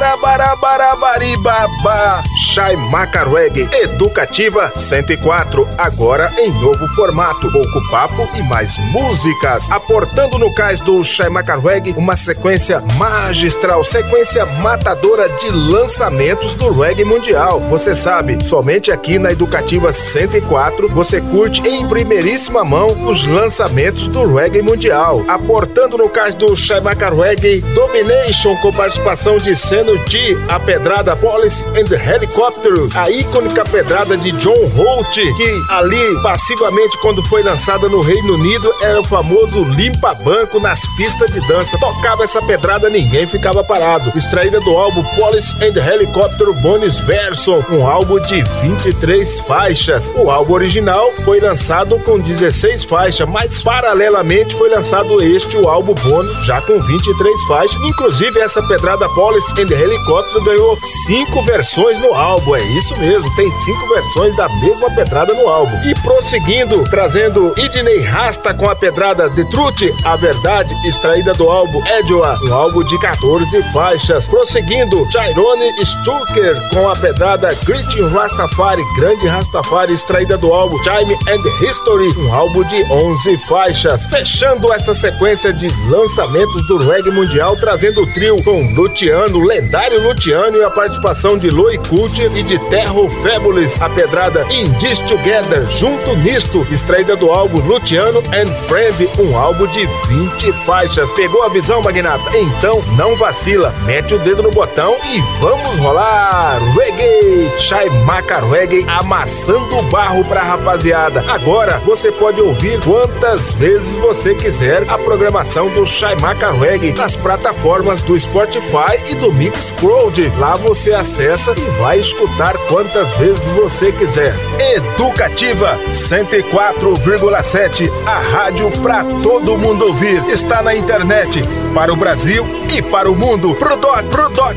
Barabarabarabaribaba. Shai Macarweg Educativa 104 Agora em novo formato. Pouco papo e mais músicas. Aportando no cais do Shai Macarweg Uma sequência magistral Sequência matadora de lançamentos do reggae mundial. Você sabe, somente aqui na Educativa 104 Você curte em primeiríssima mão Os lançamentos do reggae mundial. Aportando no cais do Shai Macarweg Domination com participação de Seno T a pedrada Police and Helicopter, a icônica pedrada de John Holt, que ali, passivamente, quando foi lançada no Reino Unido, era o famoso limpa-banco nas pistas de dança. Tocava essa pedrada, ninguém ficava parado. Extraída do álbum Police and Helicopter Bonus Version, um álbum de 23 faixas. O álbum original foi lançado com 16 faixas, mas paralelamente foi lançado este, o álbum bônus, já com 23 faixas. Inclusive, essa pedrada Police and Helicopter ganhou cinco versões no álbum. É isso mesmo, tem cinco versões da mesma pedrada no álbum. E prosseguindo, trazendo Idney Rasta com a pedrada The Truth, a verdade, extraída do álbum Edua, um álbum de 14 faixas. Prosseguindo, Tyrone Stucker com a pedrada Greeting Rastafari, grande Rastafari, extraída do álbum Time and History, um álbum de 11 faixas. Fechando essa sequência de lançamentos do reggae mundial, trazendo o trio com Luciano, lendário Luciano e a participação de Loi Cult e de Terro Fabulous, a pedrada In This Together, junto nisto, extraída do álbum Luciano and Friend, um álbum de 20 faixas. Pegou a visão, Magnata? Então não vacila, mete o dedo no botão e vamos rolar! Reggae! Shai Maca Reggae amassando o barro pra rapaziada. Agora você pode ouvir quantas vezes você quiser a programação do Shai Maca Reggae nas plataformas do Spotify e do Mixcloud. Lá você acessa e vai escutar quantas vezes você quiser. Educativa 104,7, a rádio para todo mundo ouvir. Está na internet para o Brasil e para o mundo. Pro doc, pro doc.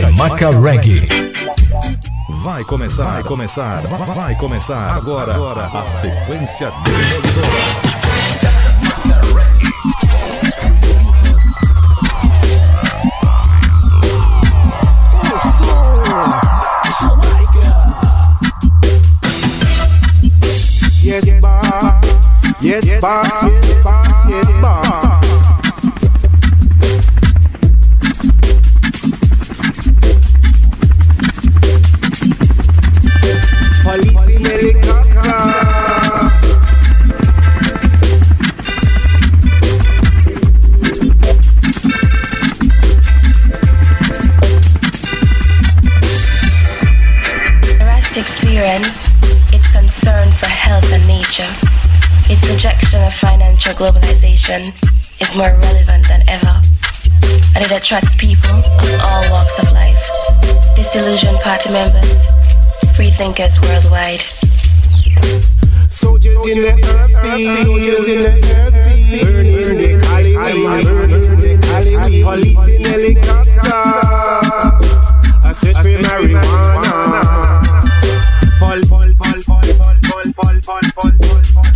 Chaimaca Reggae. Vai começar, vai começar, vai, começar agora, agora a sequência demolidora. Of globalization is more relevant than ever, and it attracts people of all walks of life. Disillusioned party members, free thinkers worldwide. Soldiers in the earth, soldiers in the earth, burn the Cali, burn the Cali, police in helicopter, a search for marijuana. Pol, pol, pol, pol, pol, pol, pol, pol, pol, pol.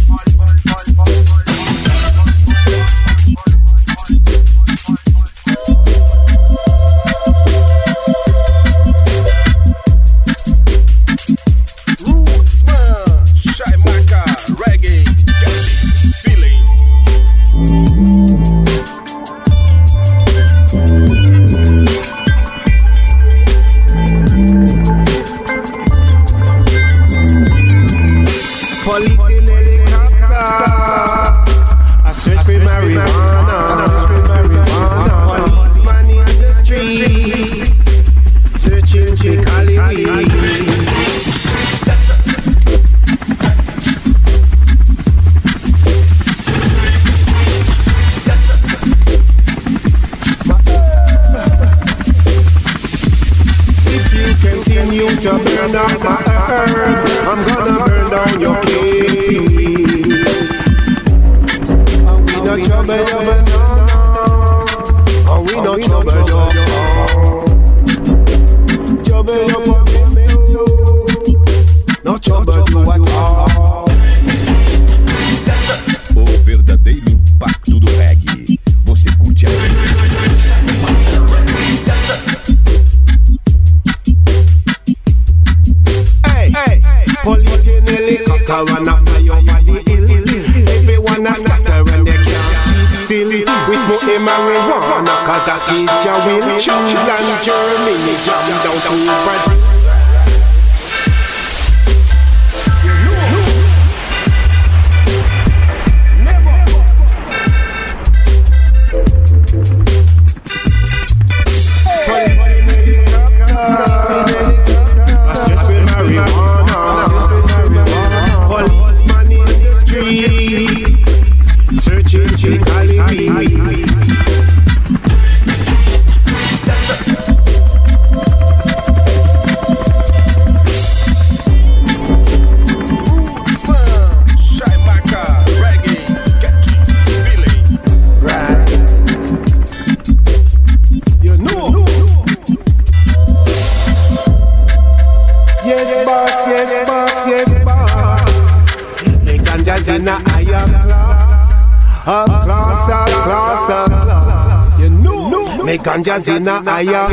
Shaymaka ganjas in a class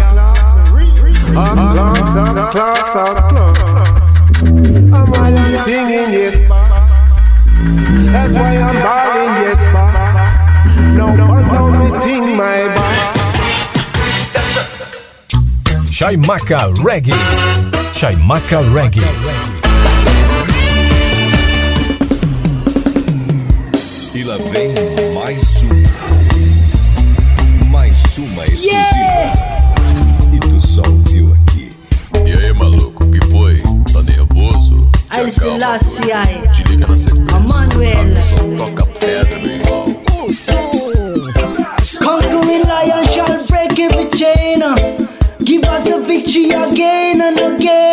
class class. I'm singing yes, that's why I'm balling yes, no one know me ting my Reggae. Shaimaka Reggae. Vem Selassie, doido. ai. Te liga na sequência. Manuel. Aqui só toca pedra, meu irmão. Conquering lion shall break every chain. Give us the victory again and again.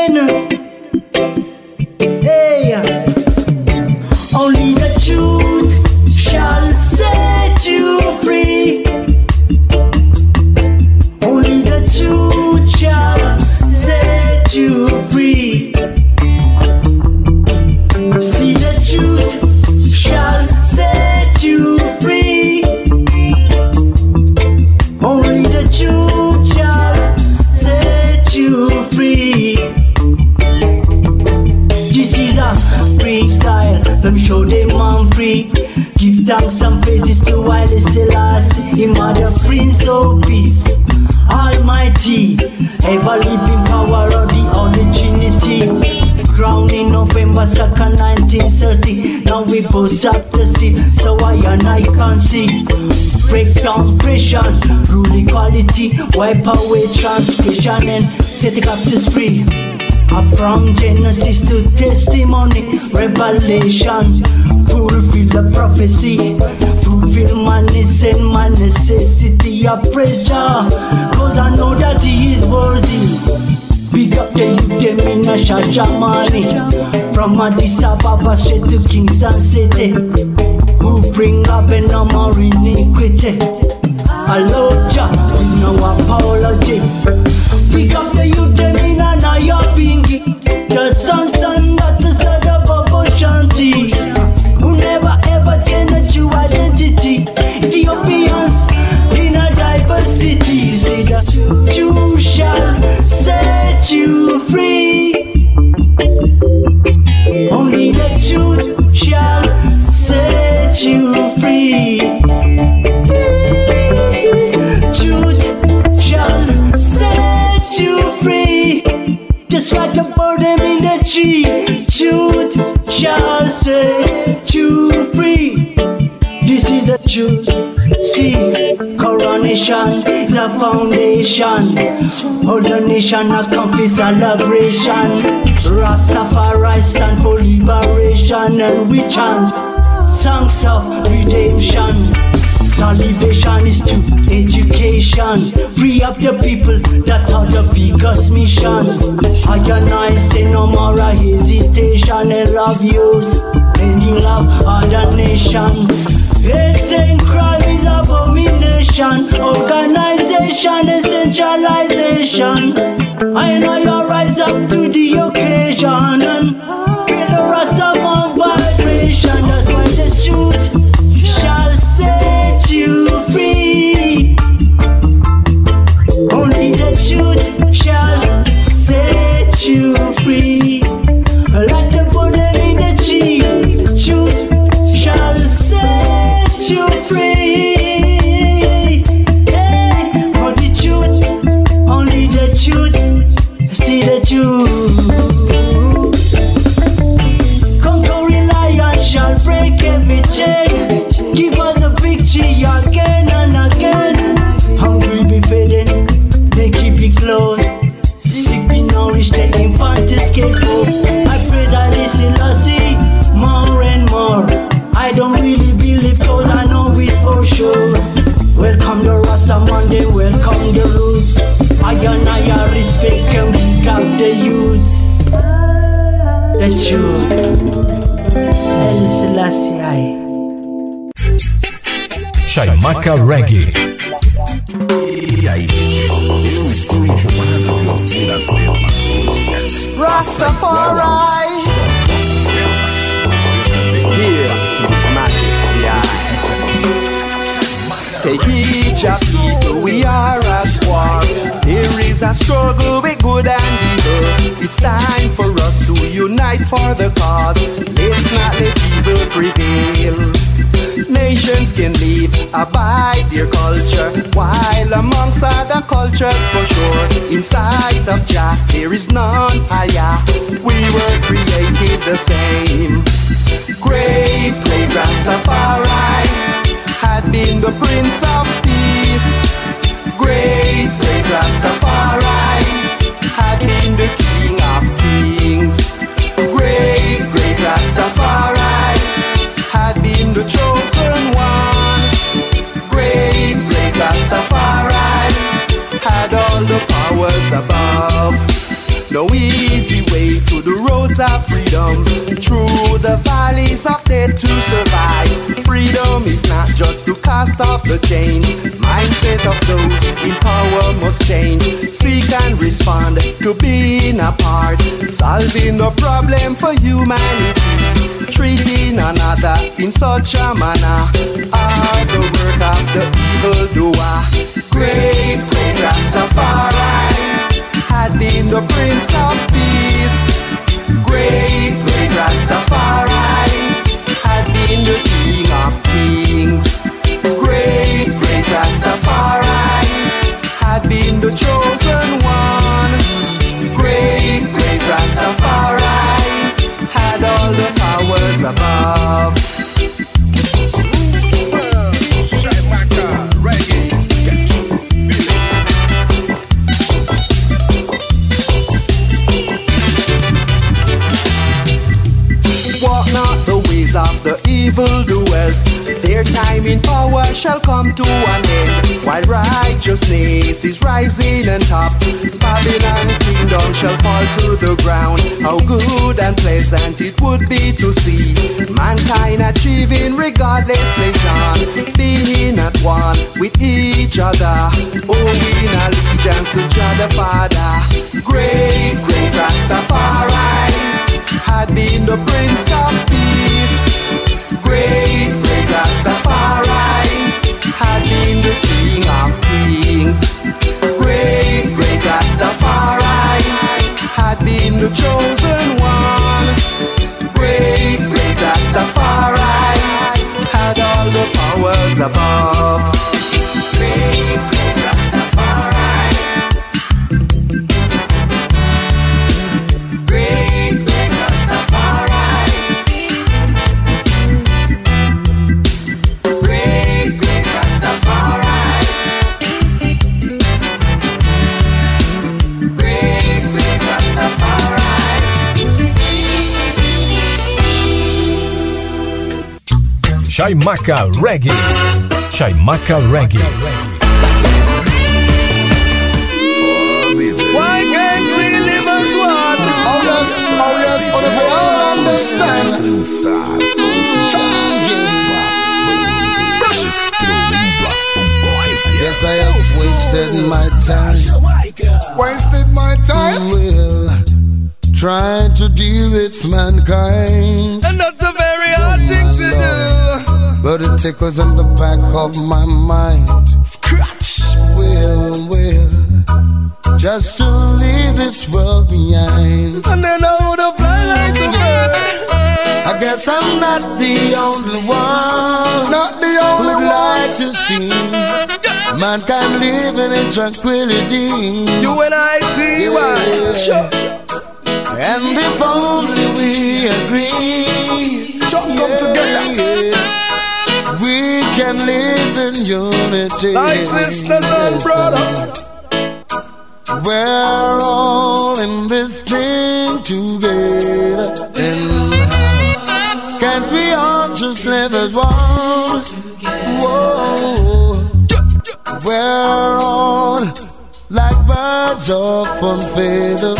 Wipe away transgression and set the captives free. Up from Genesis to testimony, revelation, fulfill the prophecy, fulfill my needs and my necessity of pressure. Cause I know that He is worthy. Big up the youth, them in a Shashamani From Addis Ababa straight to Kingston City Who bring up and no more iniquity I love Jah, with no apology. Big up the youth, them in a Nayabingi The sons Truth See, coronation is a foundation Hold the nation a complete celebration Rastafari stand for liberation And we chant songs of redemption Salvation is to education. Free up the people that are the biggest mission. I and I say no more hesitation and love. And you love other nation. Hating crime is abomination. Organization and centralization. I know you rise up to the occasion and feel the rest of my vibration. That's why the truth shall set you free. Only the truth shall set you free. A Reggae. Cultures for sure. Inside of Jah, there is none higher. We were created the same. Great, great Rastafari had been the Prince freedom. Through the valleys of death to survive. Freedom is not just to cast off the chains. Mindset of those in power must change. Seek and respond to being a part. Solving the problem for humanity. Treating another in such a manner. Are the work of the evildoer. Great, great Rastafari had been the Prince of Peace. Great, great Rastafari to an end. While righteousness is rising on top, Babylon kingdom shall fall to the ground. How good and pleasant it would be to see mankind achieving regardless nation, being at one with each other, owing allegiance to Jah the Father. Great, great Rastafari had been the Prince of Peace. Had been the King of Kings. Great, great Rastafari had been the chosen Chaimaca Reggae. Chaimaca Reggae. Why can't we live as one? Oh yes, oh yes, oh if we all understand. Yes, I have wasted my time. Wasted my time. Well, trying to deal with mankind. And that's But it tickles in the back of my mind. Scratch. Will, will. just to leave this world behind. And then I would have fly like a bird. I guess I'm not the only one. Not the only who'd one. like to see mankind living in tranquility. You and I, T.Y. Sure. And if only we agree, Jump come together. Can live in unity. Like sisters and brothers. We're all in this thing together. And can't we all just live as one? Whoa. We're all like birds of one feather.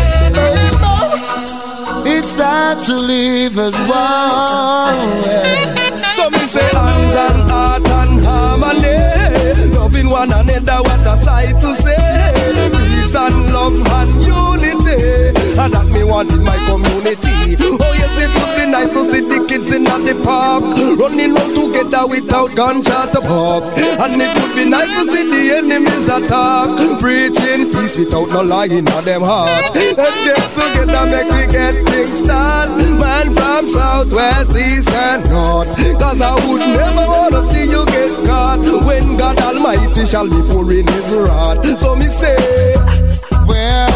It's time to live as one. So me say hands and heart harmony Loving one another, what a sight to say. Peace and love and unity. And that me want in my community. Oh yes, it nice to see the kids in the park. Running round together without gunshot to pop And it would be nice to see the enemies attack. Preaching peace without no lying on them heart. Let's get together, make we get things done Man from south, west, east and north. Cause I would never wanna see you get caught. When God Almighty shall be pouring his wrath. So me say We're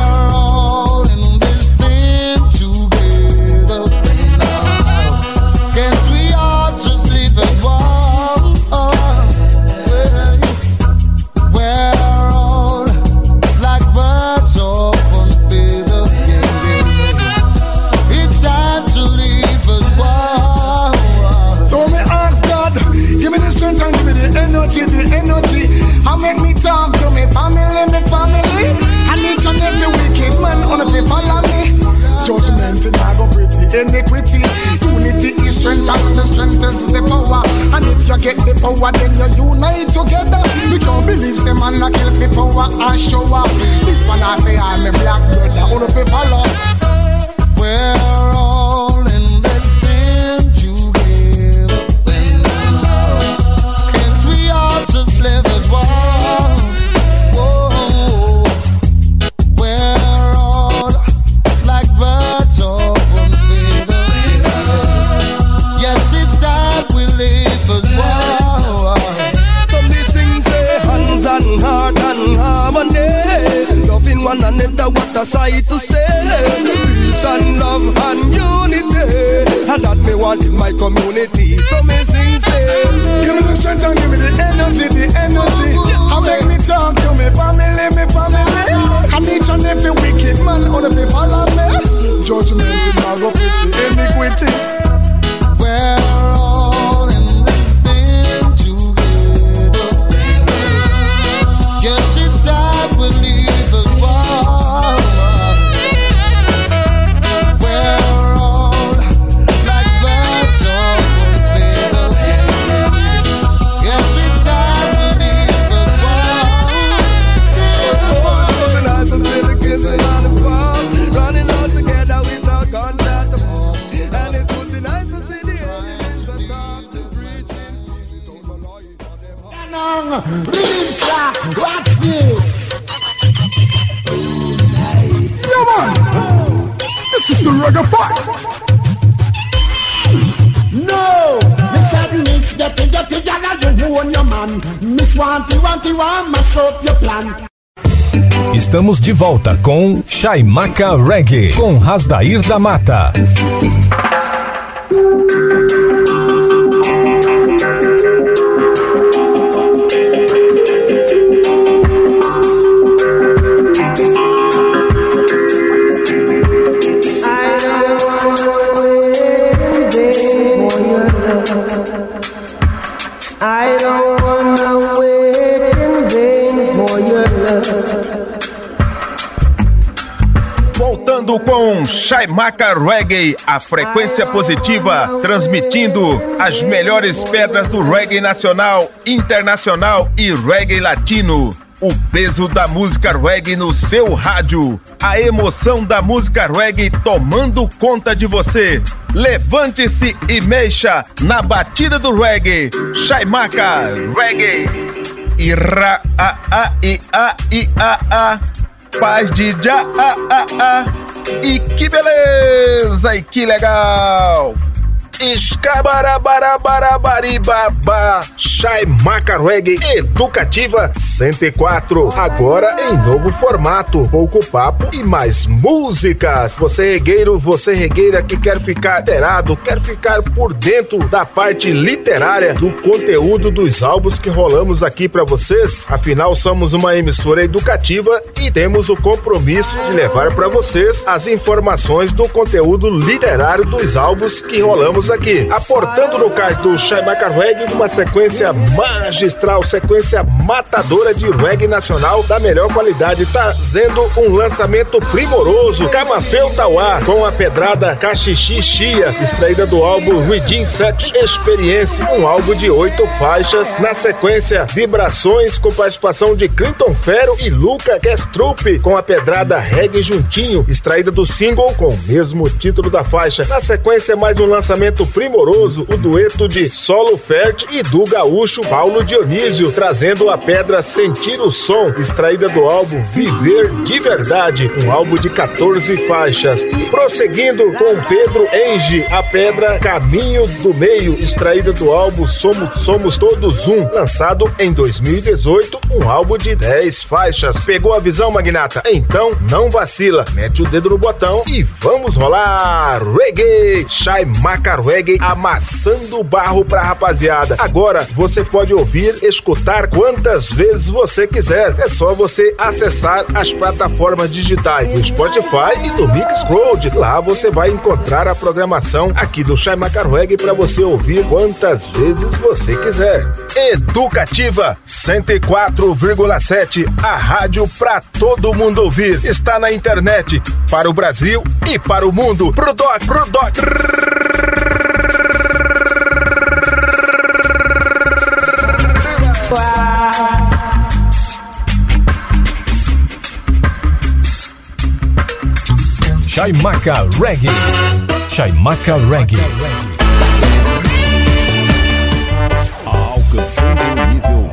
man on the follow me. Judgment in go pretty iniquity. Unity is strength and the strength is the power. And if you get the power, then you unite together. We can't believe some man a kill the power and show up. This one I say I'm a black brother, all of follow. We're a sight to stay Peace and love and unity And that me want in my community So me sing say Give me the strength and give me the energy, the energy. And make me talk to me family, me family. And each and every wicked man on the people follow me. Judgment in my iniquity. Reggae part. No, Miss get it, get it, gyal, you own your man. Miss Wanty, Wanty, want mash up your plan. Estamos de volta com Chaimaca Reggae, com Rasdair da Mata. Shaimaka Reggae, a frequência positiva, transmitindo as melhores pedras do reggae nacional, internacional e reggae latino. O peso da música reggae no seu rádio. A emoção da música reggae tomando conta de você. Levante-se e mexa na batida do reggae. Shaimaka Reggae. Ira a a i a i a a. Paz de já a a a. E que beleza! E que legal! Escabarabarabarabaribaba. Shai Maca Reggae Educativa 104 Agora em novo formato. Pouco papo e mais músicas. Você regueiro, você regueira que quer ficar inteirado Quer ficar por dentro da parte literária Do conteúdo dos álbuns que rolamos aqui para vocês. Afinal somos uma emissora educativa E temos o compromisso de levar para vocês As informações do conteúdo literário dos álbuns que rolamos aqui, aportando no cais do Shaimaka Reggae uma sequência magistral, sequência matadora de reggae nacional da melhor qualidade, trazendo um lançamento primoroso, Camafeu Tauá, com a pedrada Caxixi Chia, extraída do álbum Redeem Sex Experience, um álbum de oito faixas, na sequência Vibrações, com participação de Clinton Ferro e Luca Kestrup, com a pedrada Reggae Juntinho, extraída do single com o mesmo título da faixa, na sequência mais um lançamento primoroso, o dueto de Solo Fert e do gaúcho Paulo Dionísio, trazendo a pedra Sentir o Som, extraída do álbum Viver de Verdade, um álbum de 14 faixas. E prosseguindo com Pedro Enge, a pedra Caminho do Meio, extraída do álbum Somos, Somos Todos Um, lançado em 2018, um álbum de 10 faixas. Pegou a visão, Magnata? Então não vacila, mete o dedo no botão e vamos rolar! Reggae, Shai Macar reggae amassando barro pra rapaziada. Agora você pode ouvir, escutar quantas vezes você quiser. É só você acessar as plataformas digitais do Spotify e do Mixcloud. Lá você vai encontrar a programação aqui do Shai Reggae para você ouvir quantas vezes você quiser. Educativa 104,7, a rádio para todo mundo ouvir. Está na internet para o Brasil e para o mundo. Pro doc, Chaimaca Reggae. Chaimaca Reggae. Alcançando o nível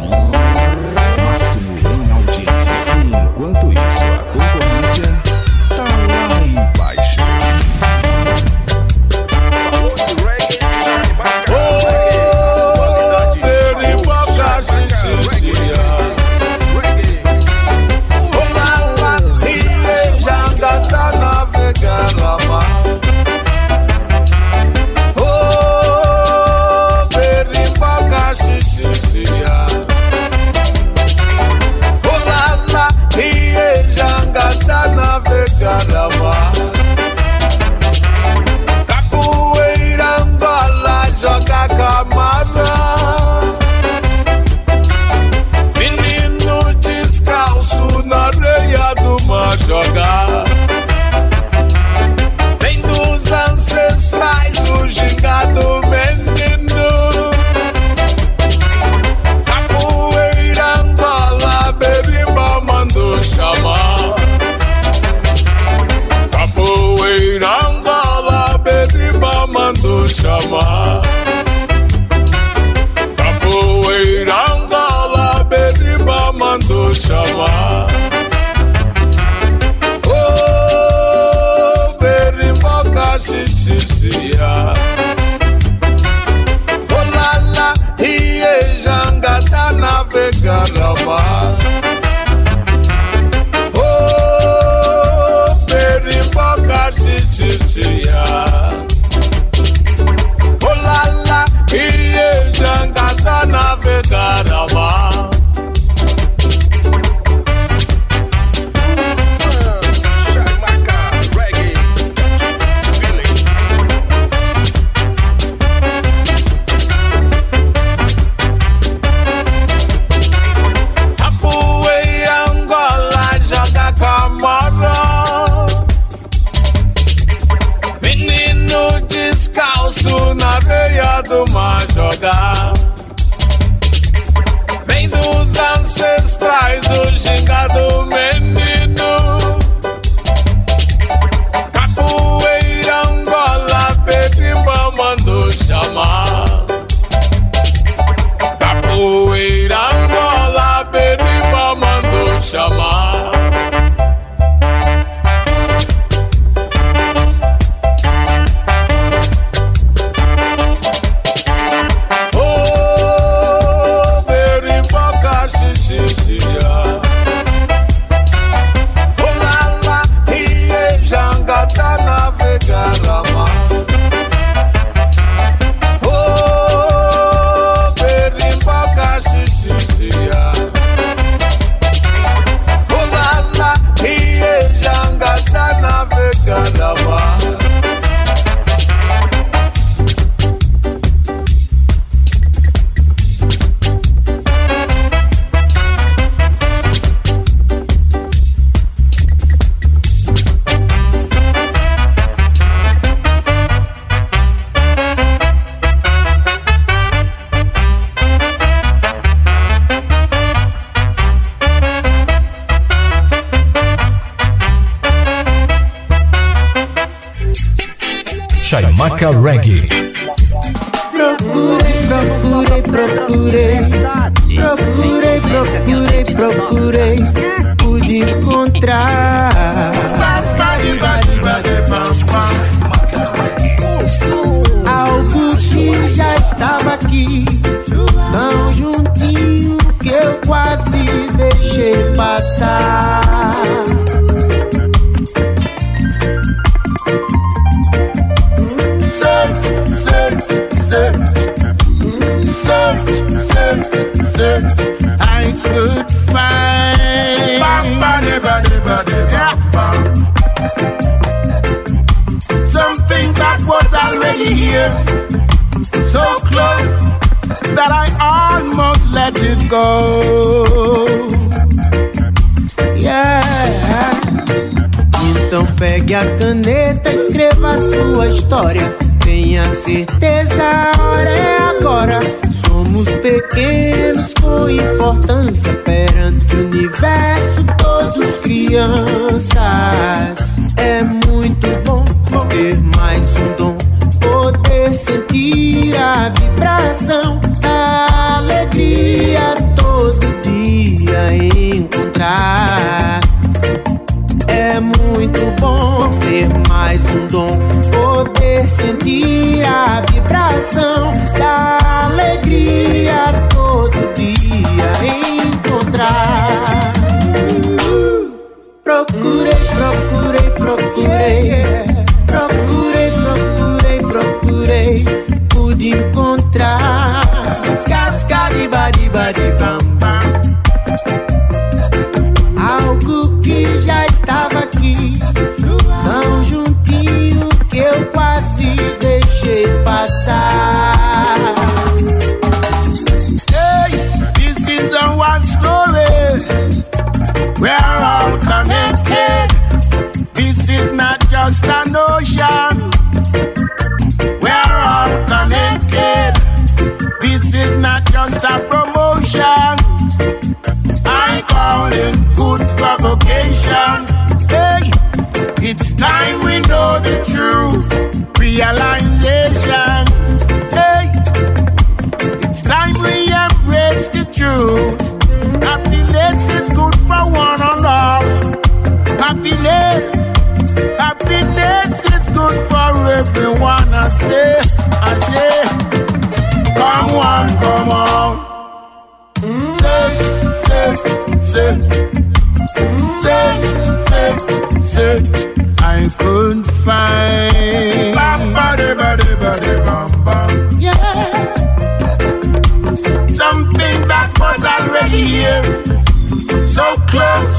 so close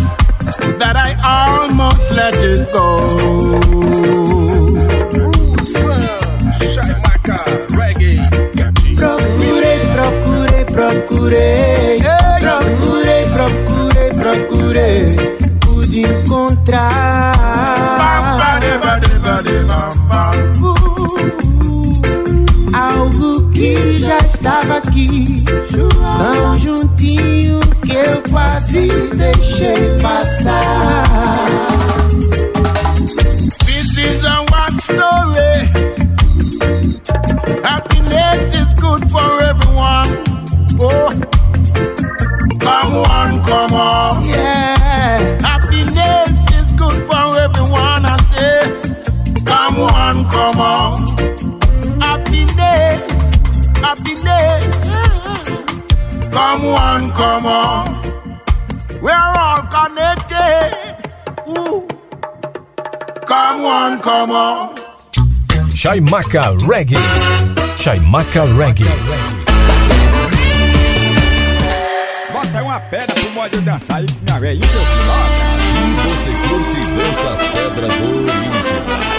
that I almost let it go. Procurei, procurei, procurei, procurei, procurei, procurei, pude encontrar. Algo que já estava aqui, tão juntinho. Que quase deixei passar. This is a one story. Happiness is good for everyone. Oh, come on, come on. Yeah. Happiness is good for everyone. I say, come on, come on. Happiness, happiness. Come on, come on. We're all connected. Ooh. Come on, come on. Chaimaca Reggae. Chaimaca Reggae. Bota aí uma pedra pro modo dançar aí minha velhinha lá. E você curte e dança as pedras originais.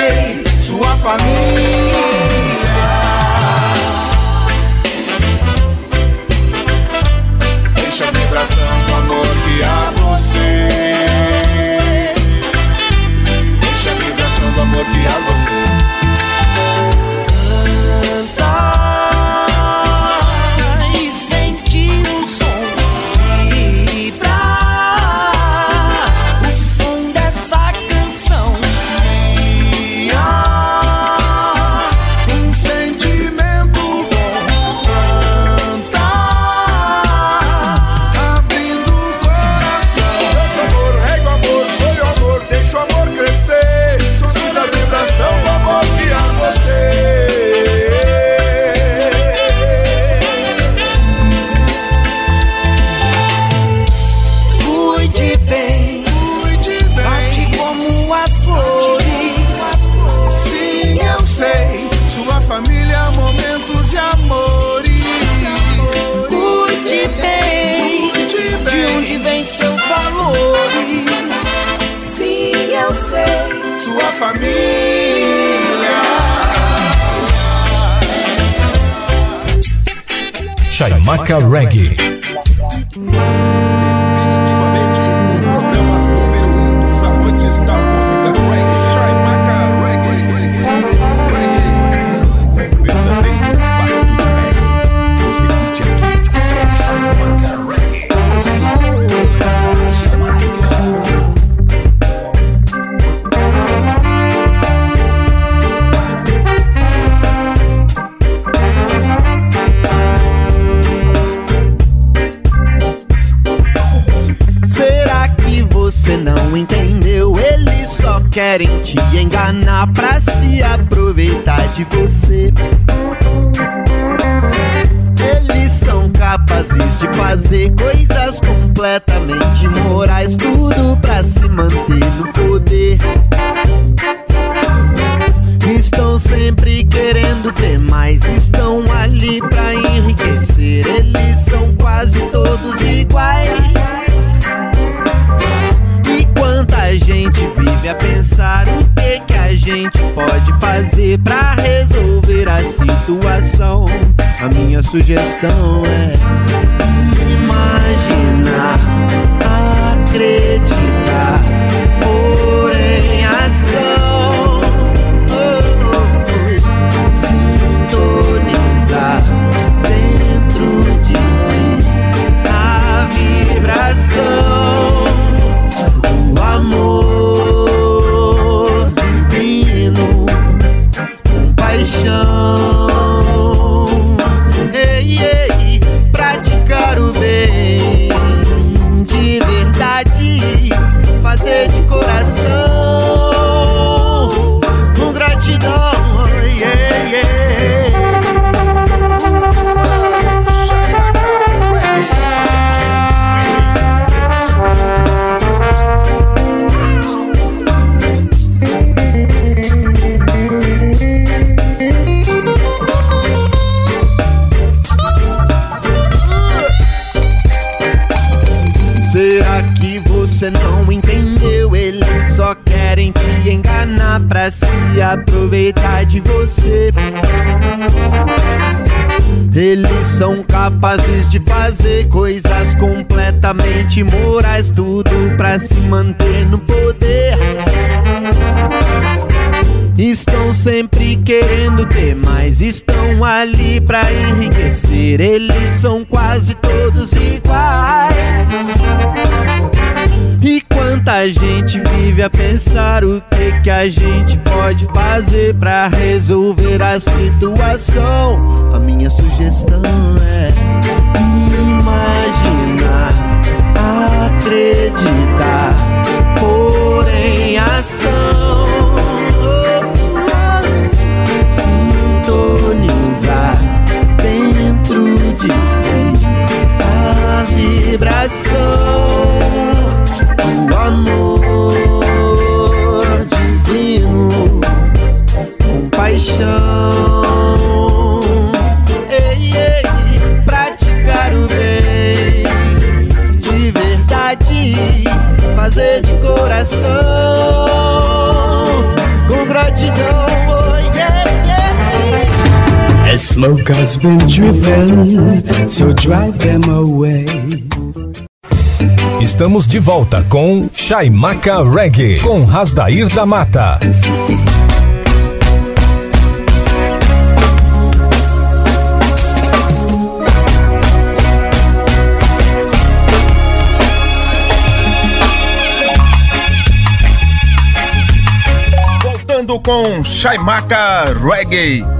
Sei, sua família. Deixa a vibração do amor guiar você. Deixa a vibração do amor guiar você. Vem seus valores. Sim, eu sei, sua família. Chaimaca Reggae. De você. Eles são capazes de fazer coisas completamente imorais, tudo pra se manter no poder. Estão sempre querendo ter mais, estão ali pra enriquecer. Eles são quase todos iguais. E quanta gente vive a pensar o que que a gente pode fazer pra resolver a situação. A minha sugestão é imaginar, acreditar, aproveitar de você. Eles são capazes de fazer coisas completamente morais, tudo pra se manter no poder. Estão sempre querendo ter mais, estão ali pra enriquecer. Eles são quase todos iguais. Quanta gente vive a pensar o que, que a gente pode fazer pra resolver a situação. A minha sugestão é imaginar, acreditar, pôr em ação. Sintonizar dentro de si a vibração amor divino, compaixão. Ei, ei, praticar o bem de verdade, fazer de coração, com gratidão. Oh, yeah, yeah. A smoke has been driven, so drive them away. Estamos de volta com Chaimaca Reggae, com Rasdair da Mata. Voltando com Chaimaca Reggae.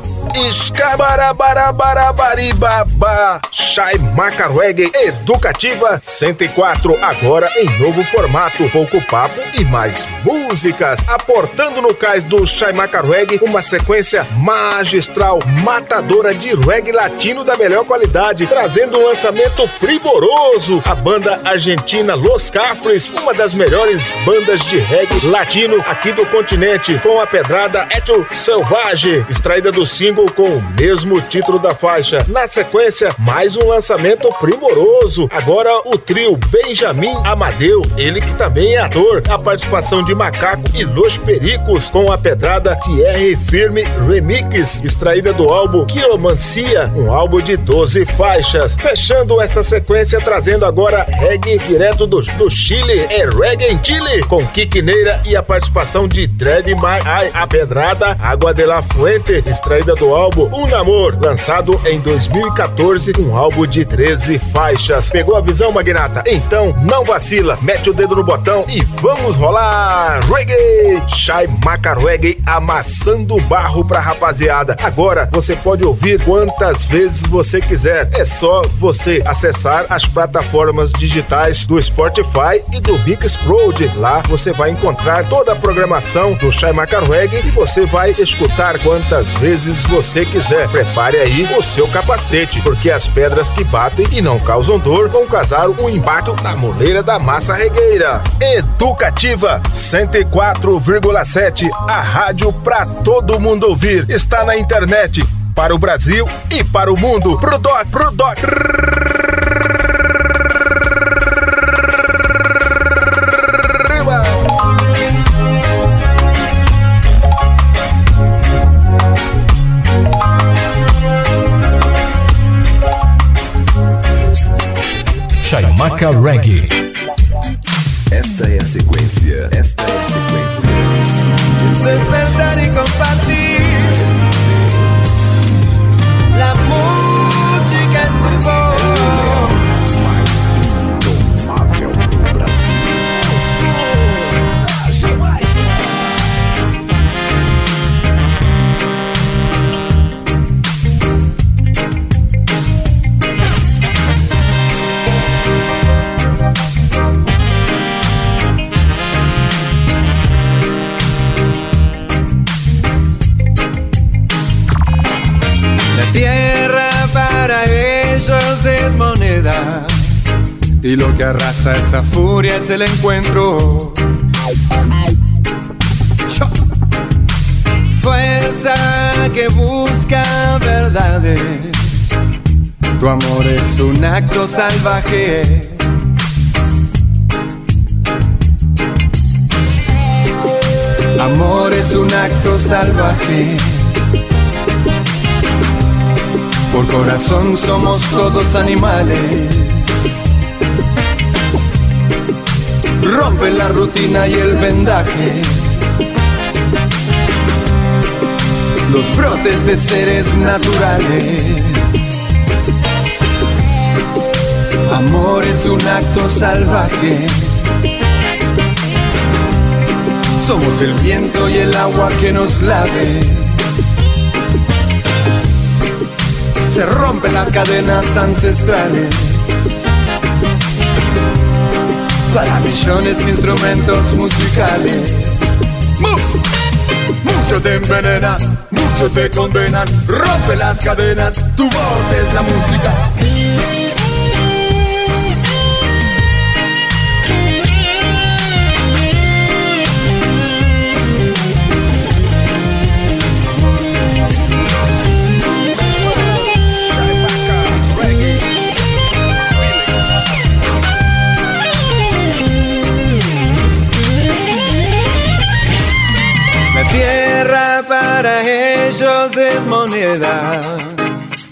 Escabarabarabarabariba Shai Maca Reggae Educativa 104 Agora em novo formato. Pouco papo e mais músicas. Aportando no cais do Shai Maca Reggae Uma sequência magistral Matadora de reggae latino da melhor qualidade Trazendo um lançamento primoroso. A banda argentina Los Cafres Uma das melhores bandas de reggae latino Aqui do continente Com a pedrada Eto Selvage Extraída do single com o mesmo título da faixa. Na sequência, mais um lançamento primoroso. Agora o trio Benjamin Amadeu, ele que também é ator. A participação de Macaco e Los Pericos com a pedrada Thierry Firme Remix, extraída do álbum Quiromancia, um álbum de 12 faixas. Fechando esta sequência, trazendo agora reggae direto do, do Chile, é reggae em Chile, com Quiquineira e a participação de Dread My a pedrada Água de la Fuente, extraída do álbum Um Namor, lançado em 2014, um álbum de 13 faixas. Pegou a visão, Magnata? Então não vacila, mete o dedo no botão e vamos rolar! Reggae! Shai Maca Reggae amassando barro pra rapaziada. Agora você pode ouvir quantas vezes você quiser. É só você acessar as plataformas digitais do Spotify e do Mixcloud. Lá você vai encontrar toda a programação do Shai Maca Reggae e você vai escutar quantas vezes você quiser. Prepare aí o seu capacete, porque as pedras que batem e não causam dor vão causar um impacto na moleira da massa regueira. Educativa 104,7, a rádio pra todo mundo ouvir. Está na internet para o Brasil e para o mundo. Pro doc, pro doc. Chaimaca Reggae. Esta é a sequência. Esta é a sequência. Despertar y compartir. Y lo que arrasa esa furia es el encuentro. Fuerza que busca verdades. Tu amor es un acto salvaje. Amor es un acto salvaje. Por corazón somos todos animales. Rompe la rutina y el vendaje. Los brotes de seres naturales. Amor es un acto salvaje. Somos el viento y el agua que nos lave. Se rompen las cadenas ancestrales. Para millones de instrumentos musicales. Muchos te envenenan, muchos te condenan. Rompe las cadenas, tu voz es la música.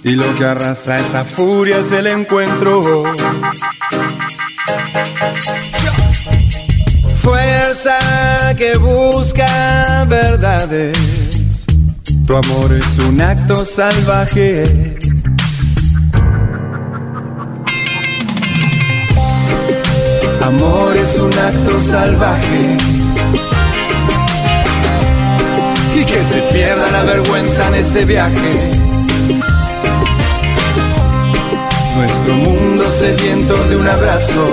Y lo que arrasa esa furia es el encuentro. Fuerza que busca verdades. Tu amor es un acto salvaje. Amor es un acto salvaje. Pierda la vergüenza en este viaje. Nuestro mundo sediento de un abrazo.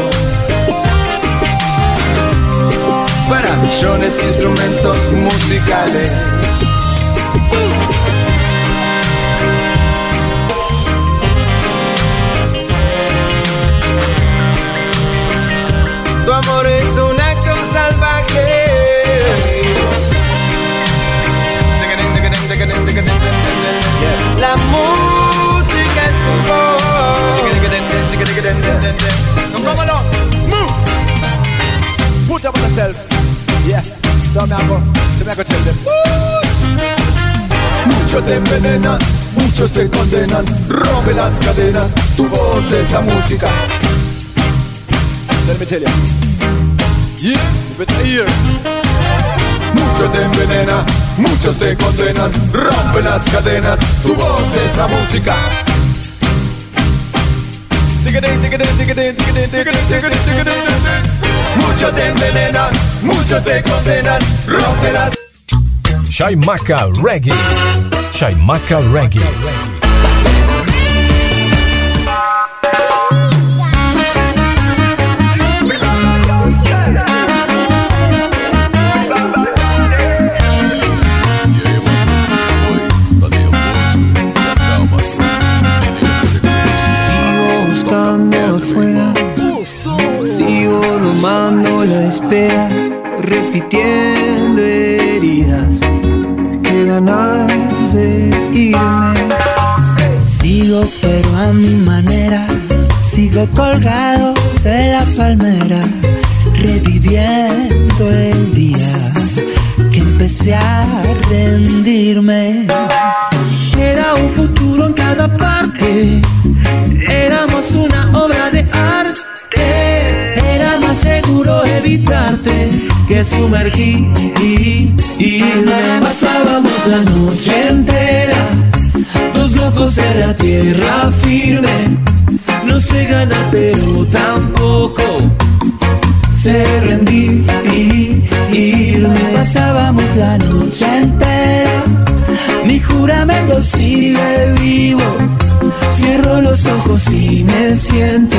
Para millones de instrumentos musicales. Them. Te envenenan, muchos te condenan. Rompe las cadenas, tu voz es la música. So let me. Yeah, te envenenan, muchos te condenan. Rompe las cadenas, tu voz es la música. Muchos te envenenan, muchos te condenan. Rompe las Chaimaca Reggae. Chaimaca Reggae. Repitiendo heridas, que ganas de irme. Sigo pero a mi manera, sigo colgado de la palmera, reviviendo el día que empecé a rendirme. Era un futuro en cada parte, que sumergir y irme. Pasábamos la noche entera, dos locos en la tierra firme. No sé ganar, pero tampoco sé rendir y irme. Pasábamos la noche entera, mi juramento sigue vivo. Cierro los ojos y me siento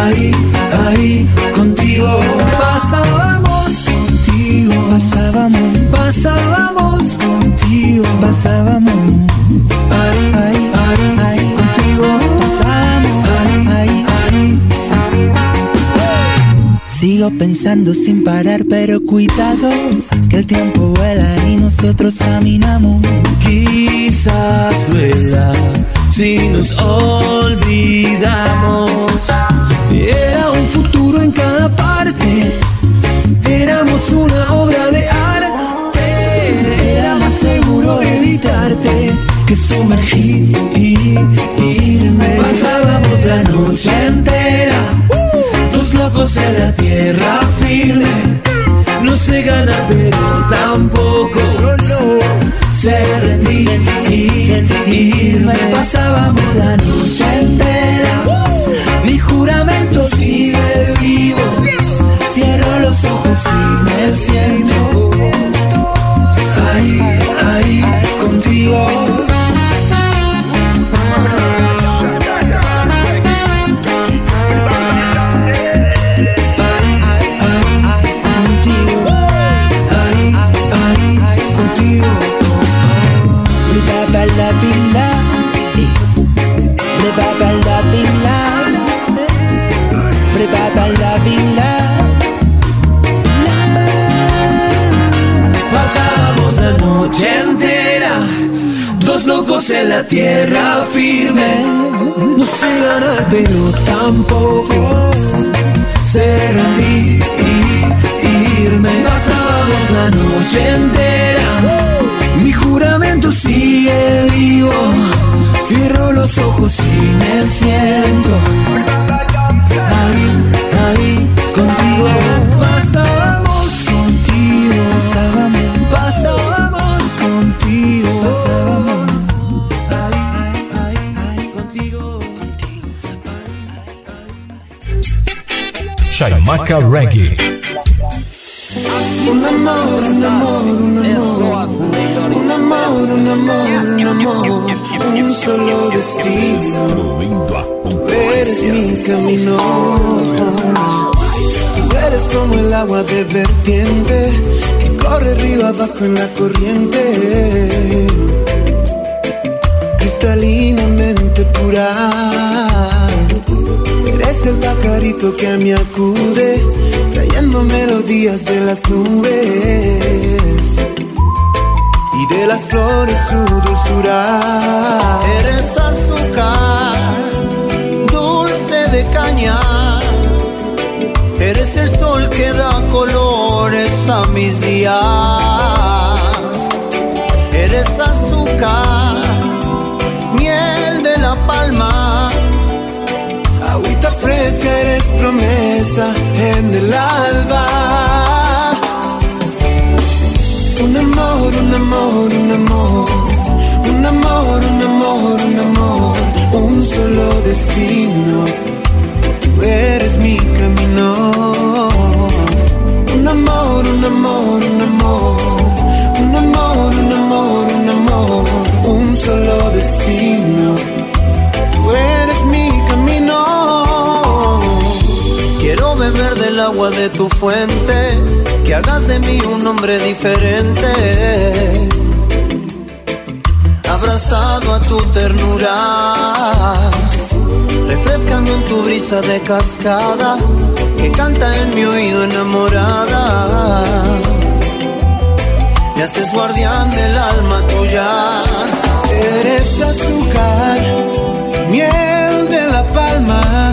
ahí, ahí contigo. Pasábamos contigo, pasábamos, pasábamos contigo, pasábamos ahí, ahí, ahí, ahí contigo. Pasamos ahí, ahí, ahí, Sigo pensando sin parar, pero cuidado, que el tiempo vuela y nosotros caminamos. Quizás duela si nos olvidamos. Evitarte que sumergirme. Pasábamos la noche entera dos locos en la tierra firme. No sé ganar, pero tampoco sé rendirme. Pasábamos la noche entera. Mi juramento sigue vivo. Cierro los ojos y me siento en la tierra firme. No sé ganar, pero tampoco sé rendirme. Pasábamos la noche entera, mi juramento sigue vivo. Cierro los ojos y me siento Chaimaca Reggae. Un amor, un amor, un amor. Un amor, un amor, un amor. Un solo destino. Tú eres mi camino. Tú eres como el agua de vertiente que corre río abajo en la corriente. Cristalinamente pura. El pajarito que me acude, trayendo melodías de las nubes y de las flores su dulzura. Eres azúcar, dulce de caña. Eres el sol que da colores a mis días. Eres azúcar, promesa en el alba. Un amor, un amor, un amor. Un amor, un amor, un amor. Un solo destino. Tú eres mi camino. Un amor, un amor, un amor. Del agua de tu fuente, que hagas de mí un hombre diferente. Abrazado a tu ternura, refrescando en tu brisa de cascada, que canta en mi oído enamorada. Me haces guardián del alma tuya. Eres azúcar, miel de la palma.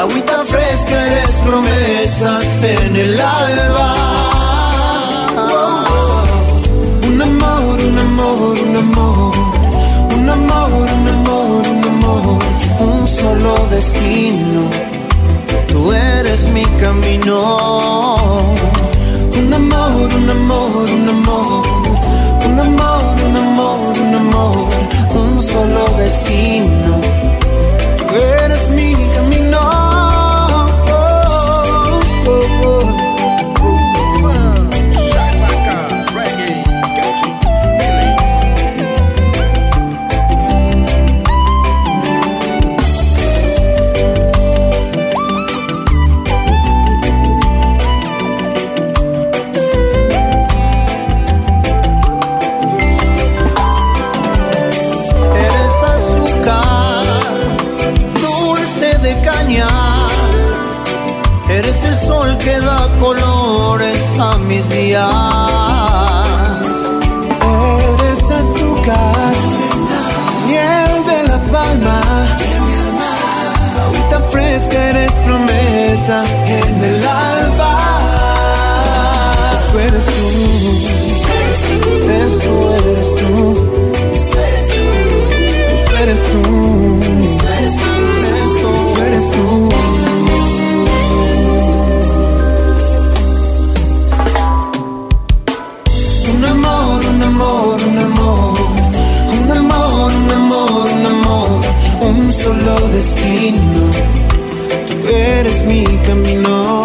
Agüita fresca eres promesas en el alba. Un amor, un amor, un amor. Un amor, un amor, un amor. Un solo destino. Tú eres mi camino. Un amor, un amor, un amor. Un amor, un amor, un amor. Un solo destino. Tú eres Fresca eres promesa en el alba. Eso eres tú. Eso eres tú. Eso eres tú. Eso eres tú. Un amor, un amor, un amor. Un amor, un amor, un amor. Un solo destino. camino.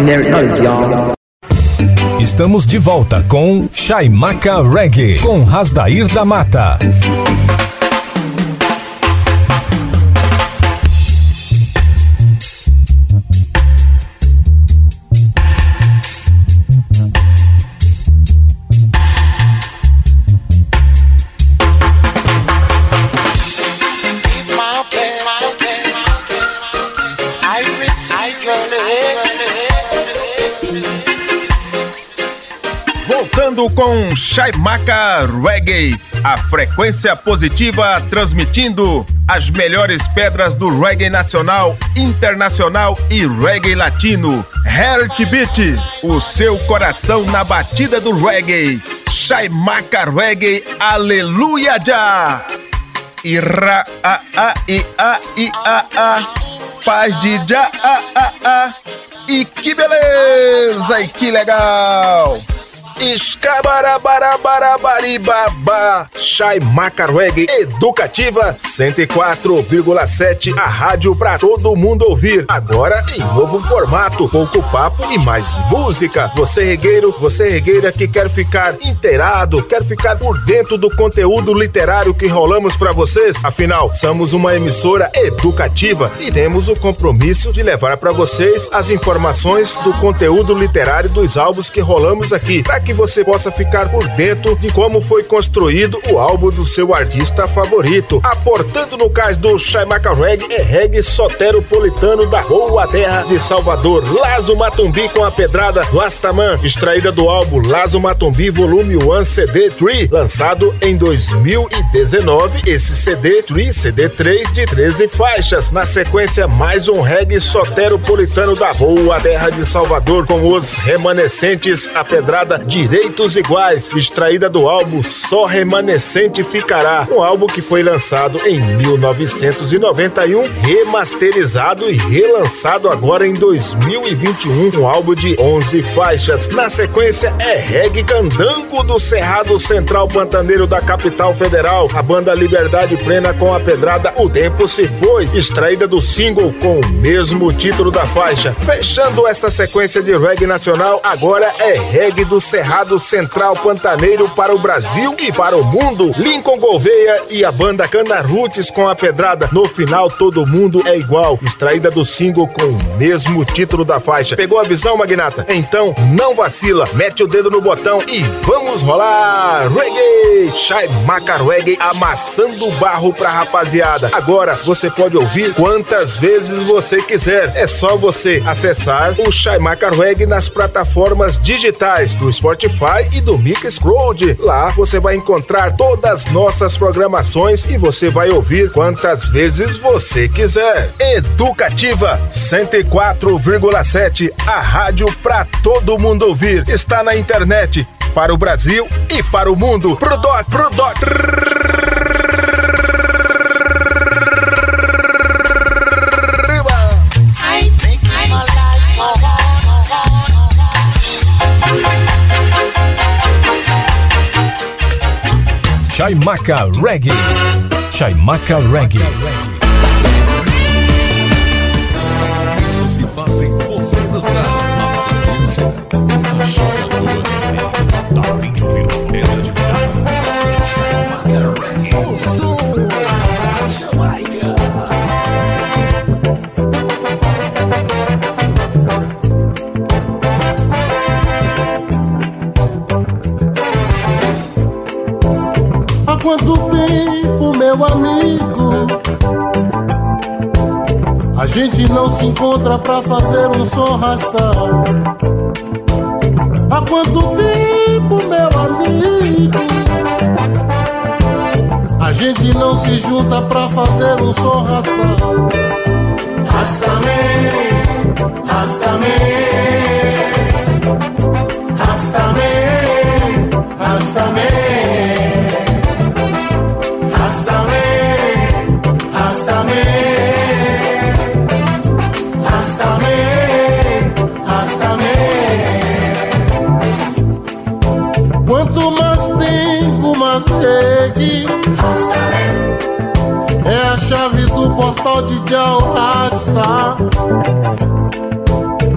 Inherit knowledge, y'all. Estamos de volta com Chaimaca Reggae, com Rasdair da Mata. Reggae, a frequência positiva transmitindo as melhores pedras do reggae nacional, internacional e reggae latino. Heartbeat, o seu coração na batida do reggae. Chaimaca Reggae, aleluia já! Ira a a i a i a a paz de já a a a e que beleza e que legal Escabarabarabarabaribaba. Chai Macarweg Educativa 104,7 A rádio pra todo mundo ouvir. Agora em novo formato Pouco papo e mais música. Você regueiro, você regueira que quer ficar inteirado Quer ficar por dentro do conteúdo literário que rolamos pra vocês. Afinal, somos uma emissora educativa E temos o compromisso de levar pra vocês As informações do conteúdo literário dos álbuns que rolamos aqui. Que você possa ficar por dentro de como foi construído o álbum do seu artista favorito. Aportando no cais do Chaimaca Reggae é reggae soteropolitano da Boa Terra de Salvador. Lazo Matumbi com a pedrada do Astaman, extraída do álbum Lazo Matumbi Volume 1 CD 3, lançado em 2019. Esse CD 3, CD 3 de 13 faixas. Na sequência, mais um reggae soteropolitano da Boa Terra de Salvador com os remanescentes a pedrada Direitos Iguais, extraída do álbum Só Remanescente Ficará, um álbum que foi lançado em 1991, remasterizado e relançado agora em 2021, um álbum de 11 faixas. Na sequência é Reggae Candango do Cerrado Central Pantaneiro da capital federal, a banda Liberdade Plena com a pedrada O Tempo Se Foi, extraída do single com o mesmo título da faixa. Fechando esta sequência de reggae nacional, agora é reggae do Cerrado Central Pantaneiro para o Brasil e para o mundo. Lincoln Gouveia e a banda Cana Roots com a pedrada No Final Todo Mundo é Igual, extraída do single com o mesmo título da faixa. Pegou a visão, Magnata? Então não vacila, mete o dedo no botão e vamos rolar! Reggae! Shai Maca Reggae amassando barro pra rapaziada. Agora você pode ouvir quantas vezes você quiser. É só você acessar o Shai Maca Reggae nas plataformas digitais do Spotify Spotify e do Mixcloud. Lá você vai encontrar todas as nossas programações e você vai ouvir quantas vezes você quiser. Educativa 104,7, a rádio para todo mundo ouvir. Está na internet para o Brasil e para o mundo. Prodoc, Prodoc. Chaimaca Reggae. Chaimaca Reggae. As que fazem você dançar. Se encontra pra fazer um som rastar. Há quanto tempo, meu amigo? A gente não se junta pra fazer um som rastar. Rasta-me, rasta-me, portal de te.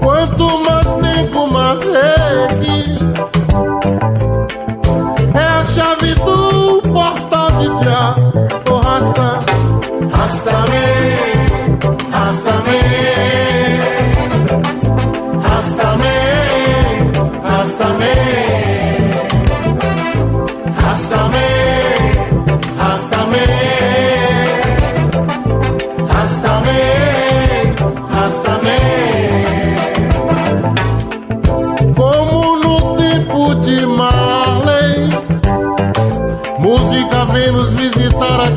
Quanto mais tempo, mais reque.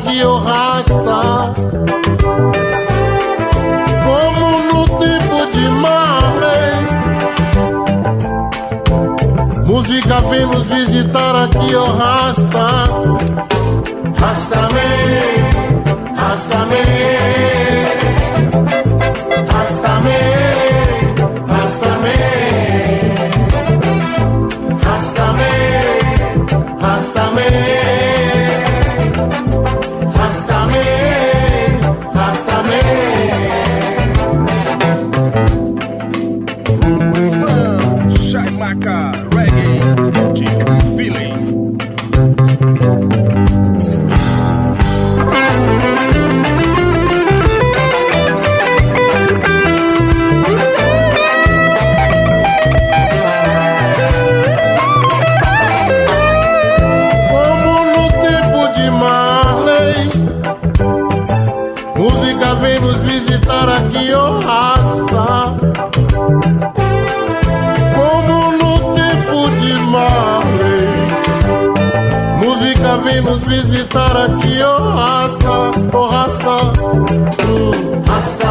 Aqui, o Rasta. Como no tempo de Marley. Música vem nos visitar aqui, o Rasta. Rasta-me, rasta-me. Rasta-me, visitar aqui, oh, Rasta, oh, Rasta. Uh. Rasta.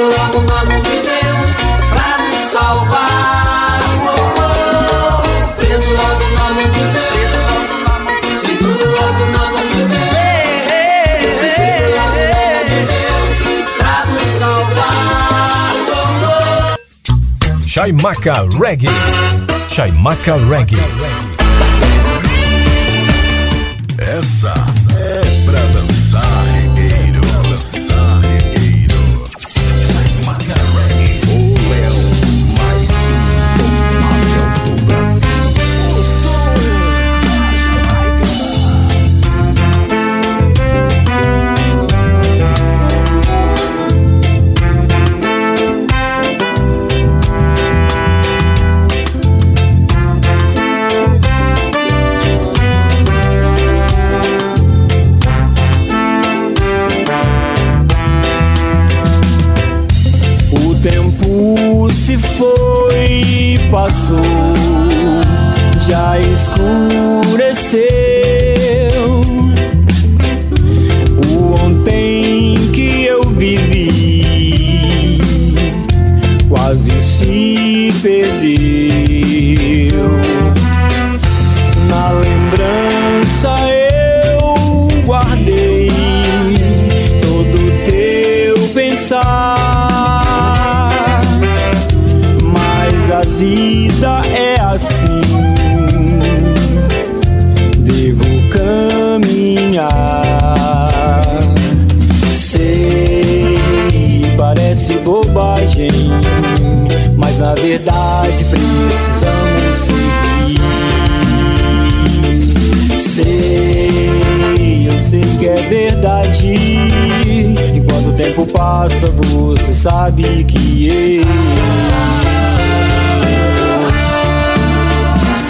eu nome de Deus pra salvar. Preso logo o nome de Deus, logo nome de Deus, pra me salvar. Chaimaca Reggae, Chaimaca Reggae. Essa A verdade precisamos seguir. Sei, eu sei que é verdade. Enquanto o tempo passa, você sabe que eu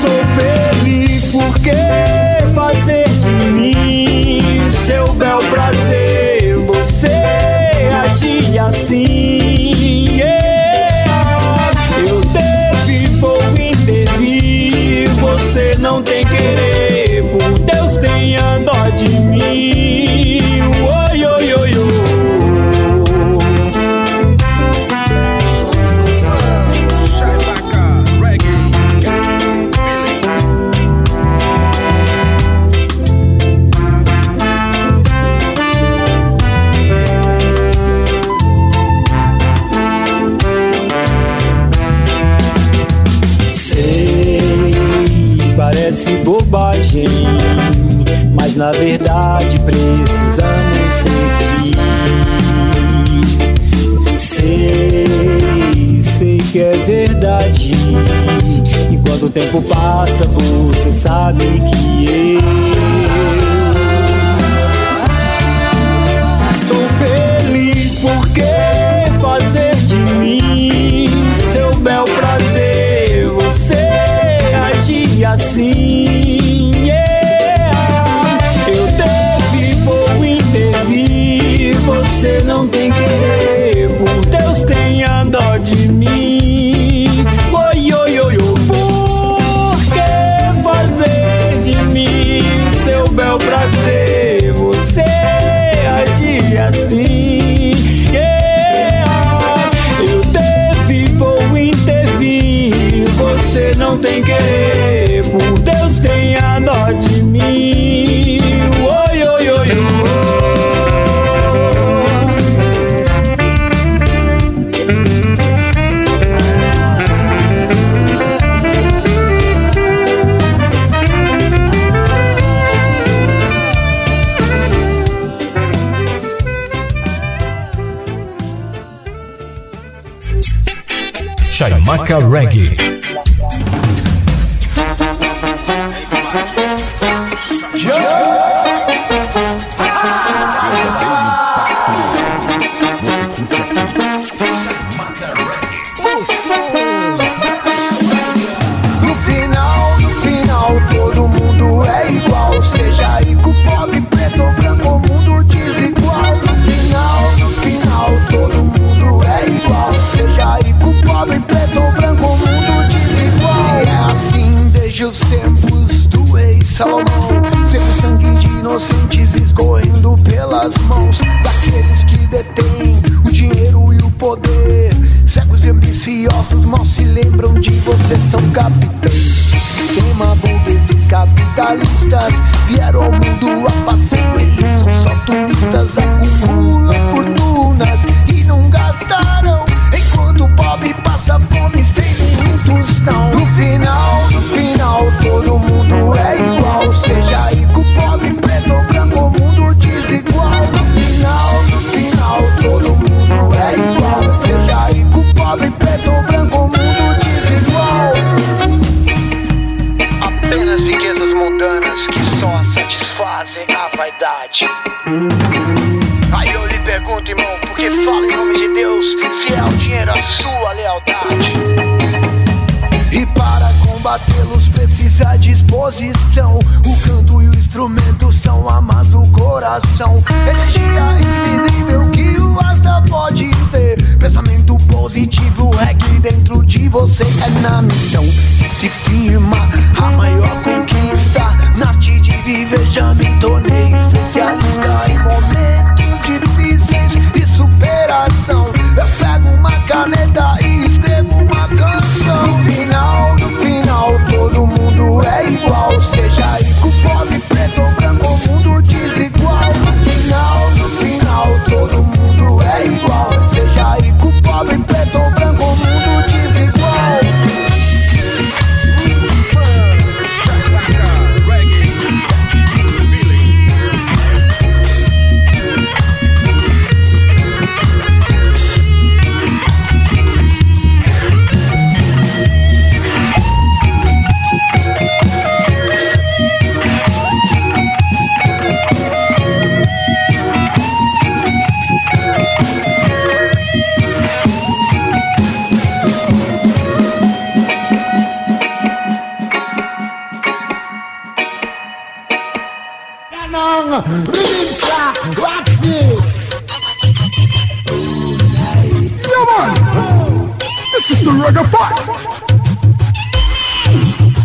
sou feliz porque. A verdade precisamos seguir. Sei, sei que é verdade. E quando o tempo passa, você sabe que eu. Planung, this? Man! This is the reggae part!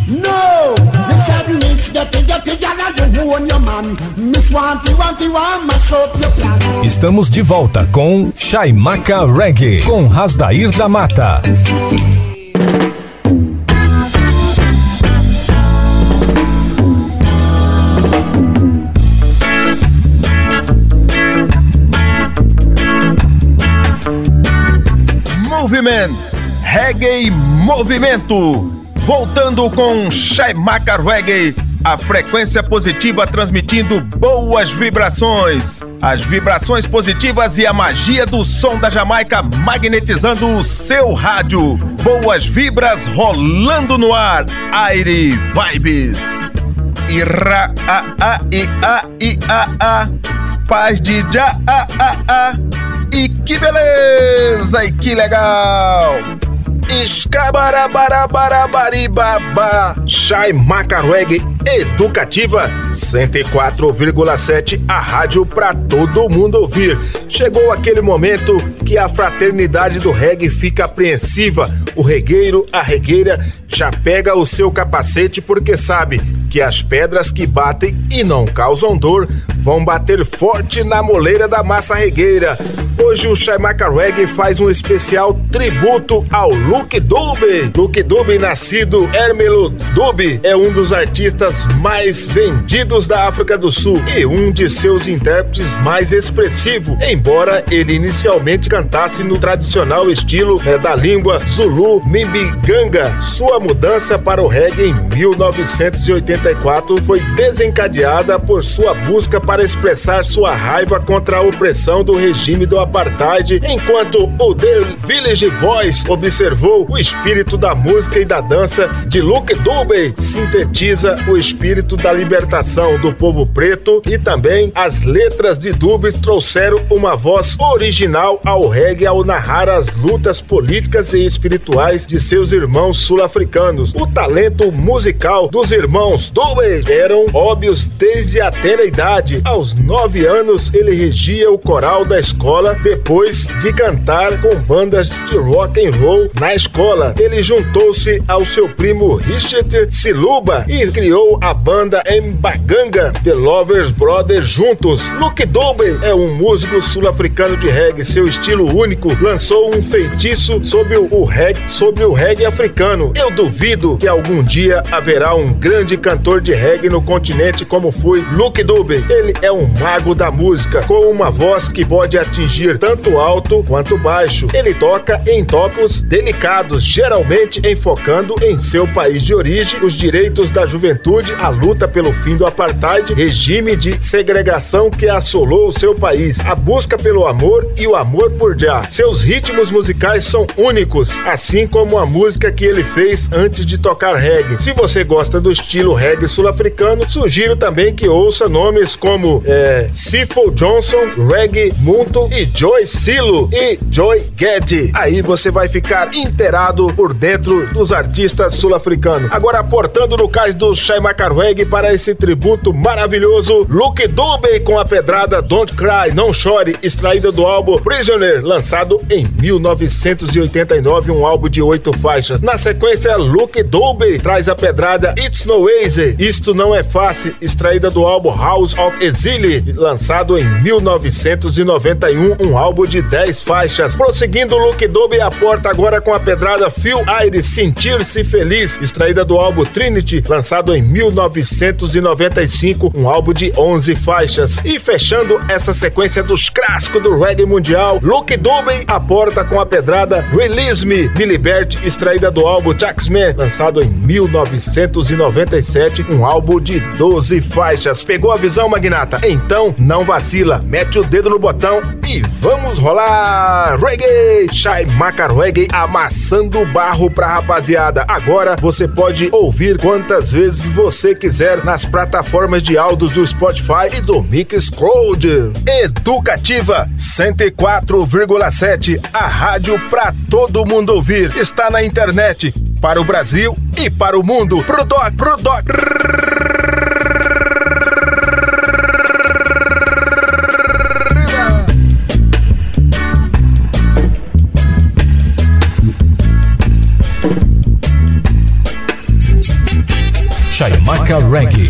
No! Estamos de volta com Shaimaka Reggae, com Rasdair da Mata. Reggae Movimento. Voltando com Chaimaca Reggae, a frequência positiva transmitindo boas vibrações. As vibrações positivas e a magia do som da Jamaica magnetizando o seu rádio. Boas vibras rolando no ar. Aire Vibes. Ira a a i a i a a. Paz de já a a a. E que beleza! E que legal! Escabarabarabarabara Shai Macarweg Educativa 104,7 a rádio para todo mundo ouvir. Chegou aquele momento que a fraternidade do reggae fica apreensiva. O regueiro, a regueira já pega o seu capacete porque sabe que as pedras que batem e não causam dor vão bater forte na moleira da massa regueira. Hoje o Shaimaka Reggae faz um especial tributo ao Luke Dube. Luke Dube, nascido Hermelo Dube, é um dos artistas mais vendidos da África do Sul e um de seus intérpretes mais expressivo, embora ele inicialmente cantasse no tradicional estilo né, da língua Zulu Mimbiganga. Sua mudança para o reggae em 1984 foi desencadeada por sua busca para expressar sua raiva contra a opressão do regime do apartheid, enquanto o The Village Voice observou o espírito da música e da dança de Luke Dube sintetiza o espírito da libertação do povo preto e também as letras de Dubes trouxeram uma voz original ao reggae ao narrar as lutas políticas e espirituais de seus irmãos sul-africanos. O talento musical dos irmãos Dube eram óbvios desde a tenra idade. Aos nove anos ele regia o coral da escola depois de cantar com bandas de rock and roll na escola. Ele juntou-se ao seu primo Richard Siluba e criou a banda Mbaganga The Lovers Brothers juntos. Luke Dube é um músico sul-africano de reggae. Seu estilo único lançou um feitiço sobre o reggae, sobre o reggae africano. Eu duvido que algum dia haverá um grande cantor de reggae no continente como foi Luke Dube. Ele é um mago da música com uma voz que pode atingir tanto alto quanto baixo. Ele toca em tocos delicados, geralmente enfocando em seu país de origem, os direitos da juventude, a luta pelo fim do apartheid, regime de segregação que assolou o seu país, a busca pelo amor e o amor por Jah. Seus ritmos musicais são únicos, assim como a música que ele fez antes de tocar reggae. Se você gosta do estilo reggae sul-africano, sugiro também que ouça nomes como é, Johnson, Reggae Muntu e Joy Silo e Joy Geddy. Aí você vai ficar inteirado por dentro dos artistas sul-africanos. Agora aportando no cais do Shai Macarweg para esse tributo maravilhoso, Luke Dube com a pedrada Don't Cry, Não Chore, extraída do álbum Prisoner, lançado em 1989, um álbum de oito faixas. Na sequência, Luke Dube traz a pedrada It's No Easy, Isto Não É Fácil, extraída do álbum House of Exile, lançado em 1991, um álbum de 10 faixas. Prosseguindo, Luke Dube aporta agora com a pedrada Feel Aires, Sentir-se Feliz, extraída do álbum Trinity, lançado em 1995, um álbum de 11 faixas. E fechando essa sequência dos clássicos do reggae mundial, Luke Dube aporta com a pedrada Release Me, Liberte, extraída do álbum Jacksman, lançado em 1997, um álbum de 12 faixas. Pegou a visão, Magnata? Então não vacila, mete o dedo no botão e vamos rolar! Reggae! Shai Macar Reggae amassando barro pra rapaziada. Agora você pode ouvir quantas vezes você quiser nas plataformas plataformas de áudios do Spotify e do Mixcloud. Educativa 104,7, a rádio para todo mundo ouvir. Está na internet para o Brasil e para o mundo. Prodoc, Prodoc. Chaimaca Reggae.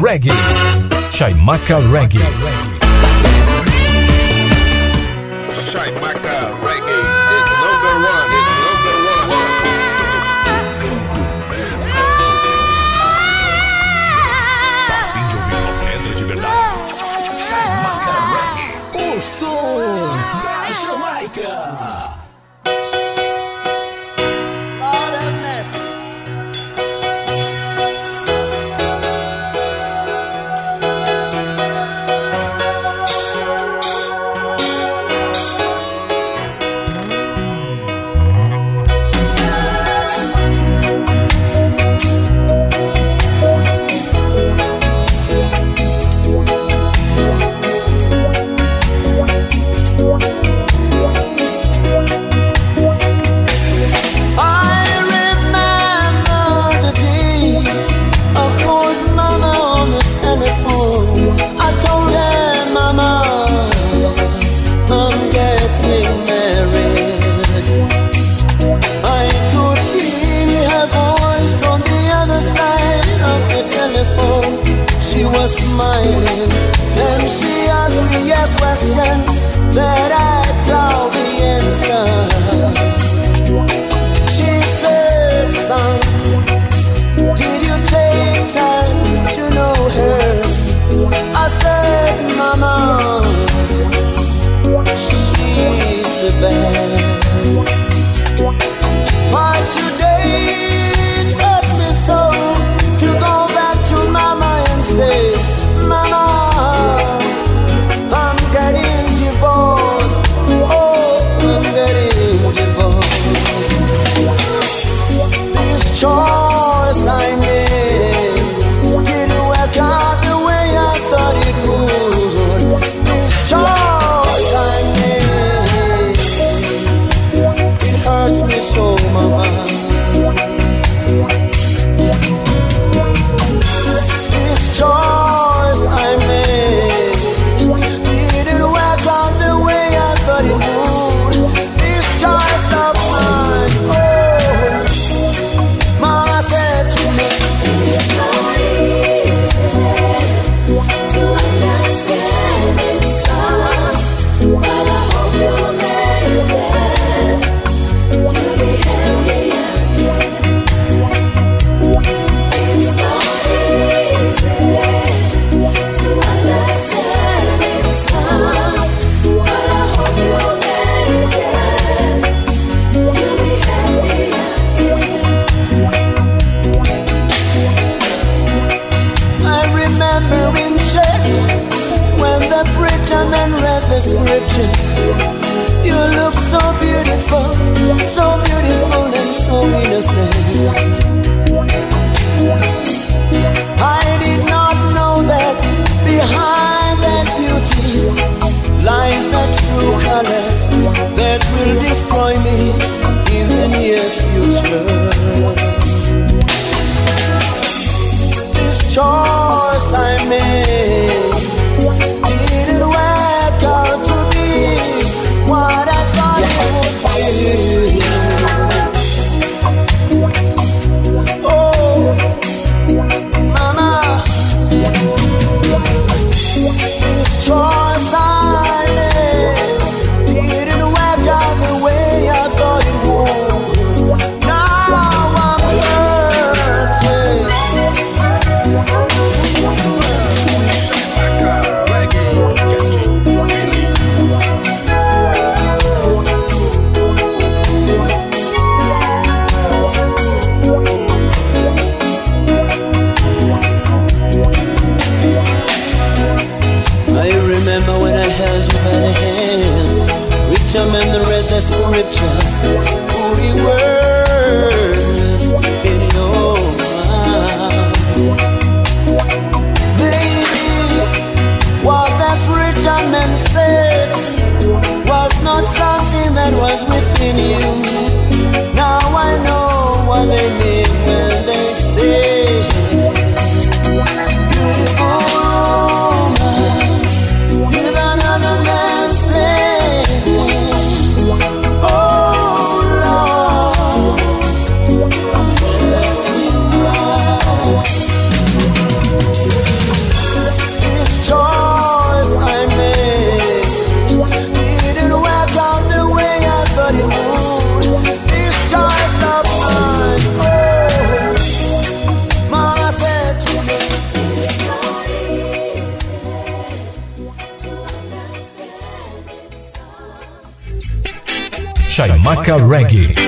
Reggae. Chaimaca Reggae. smiling. Then she asked me a question that I doubt the answer. She said, son, did you take time to know her? I said, mama. Chaimaca Reggae.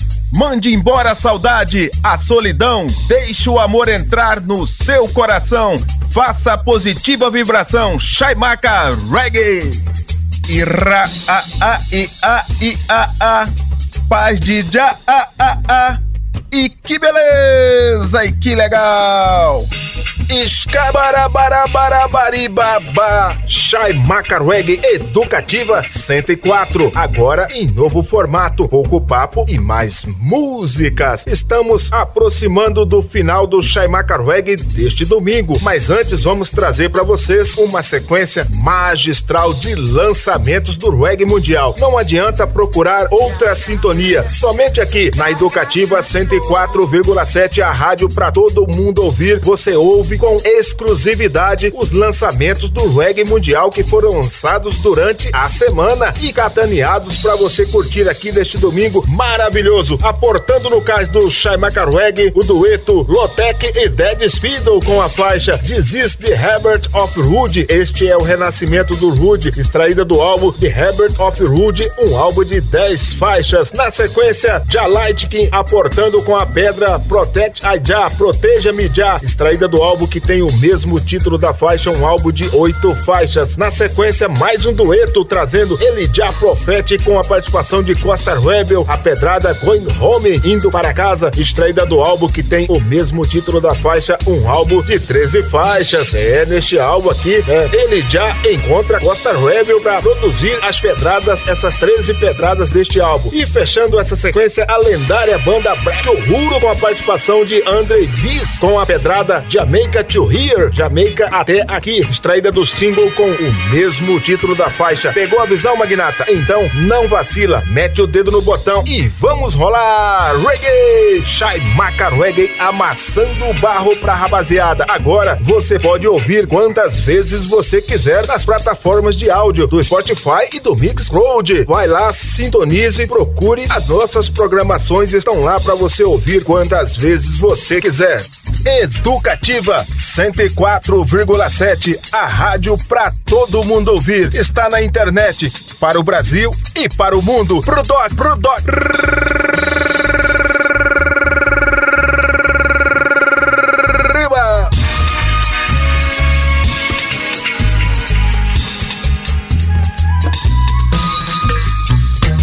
Mande embora a saudade, a solidão, deixe o amor entrar no seu coração. Faça a positiva vibração, Chaimaca Reggae. Ira, a, a, i, a, i, a, a. Paz de já, a, a, a. E que beleza, e que legal! Escabarabarabarabariba, Shai Macarweg Educativa 104, agora em novo formato, pouco papo e mais músicas. Estamos aproximando do final do Shai Macarweg deste domingo, mas antes vamos trazer para vocês uma sequência magistral de lançamentos do reggae mundial. Não adianta procurar outra sintonia, somente aqui na Educativa 104,7, a rádio para todo mundo ouvir. Você ouve com exclusividade os lançamentos do reggae mundial que foram lançados durante a semana e cataneados para você curtir aqui neste domingo maravilhoso. Aportando no cais do Shaimaka Reggae, o dueto Lotec e Dead Speedo com a faixa Desist the Herbert of Rude. Este é o renascimento do Rude, extraída do álbum The Herbert of Rude, um álbum de 10 faixas. Na sequência, Jalaitkin aportando com a pedra Protect Aja, Proteja-me Já, extraída do álbum que tem o mesmo título da faixa, um álbum de oito faixas. Na sequência, mais um dueto trazendo Elijah Profete com a participação de Costa Rebel, a pedrada Going Home, indo para casa, extraída do álbum que tem o mesmo título da faixa, um álbum de 13 faixas. É, neste álbum aqui, é, Elijah encontra Costa Rebel para produzir as pedradas, essas 13 pedradas deste álbum. E fechando essa sequência, a lendária banda Black Uhuru com a participação de Andre Bis com a pedrada Jamaica to Here, Jamaica até aqui, extraída do single com o mesmo título da faixa. Pegou a visão, Magnata? Então não vacila, mete o dedo no botão e vamos rolar! Reggae! Shai Maca Reggae amassando o barro pra rapaziada. Agora você pode ouvir quantas vezes você quiser nas plataformas de áudio do Spotify e do Mixcloud. Vai lá, sintonize, procure. As nossas programações estão lá para você ouvir quantas vezes você quiser. Educativa 104,7, a rádio para todo mundo ouvir. Está na internet para o Brasil e para o mundo. Pro doc, pro doc.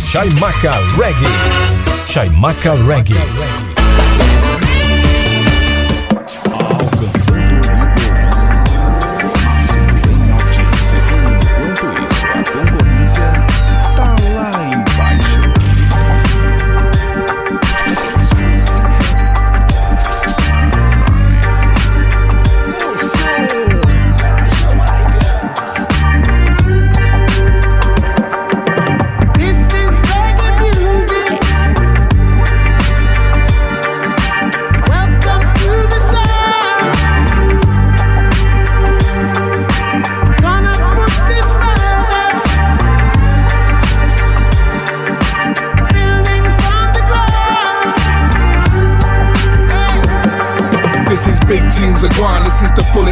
Chaimaca Reggae. Chaimaca Reggae.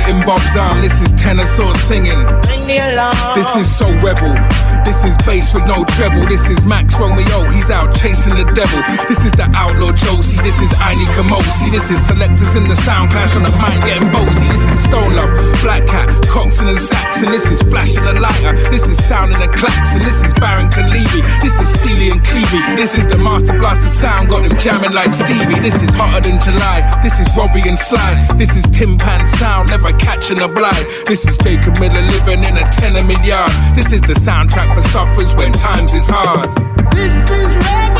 In Bob's arm. This is tenor sword singing. Bring the alarm. This is so rebel. This is bass with no treble. This is Max Romeo. He's out chasing the devil. This is the outlaw Josie. This is Aini Kamosi. This is selectors in the sound clash on the mic getting boasty. This is Stone Love, Black Cat, Coxon and Saxon. This is flashing a lighter. This is sounding a klaxon. This is Barrington Levy. This is Steely and Clevey. This is the Master Blaster sound. Got them jamming like Stevie. This is hotter than July. This is Robbie and Sly. This is Tim Pan sound. Never catching a blind. This is Jacob Miller living in a tenement yard. This is the soundtrack for suffers when times is hard. This is reggae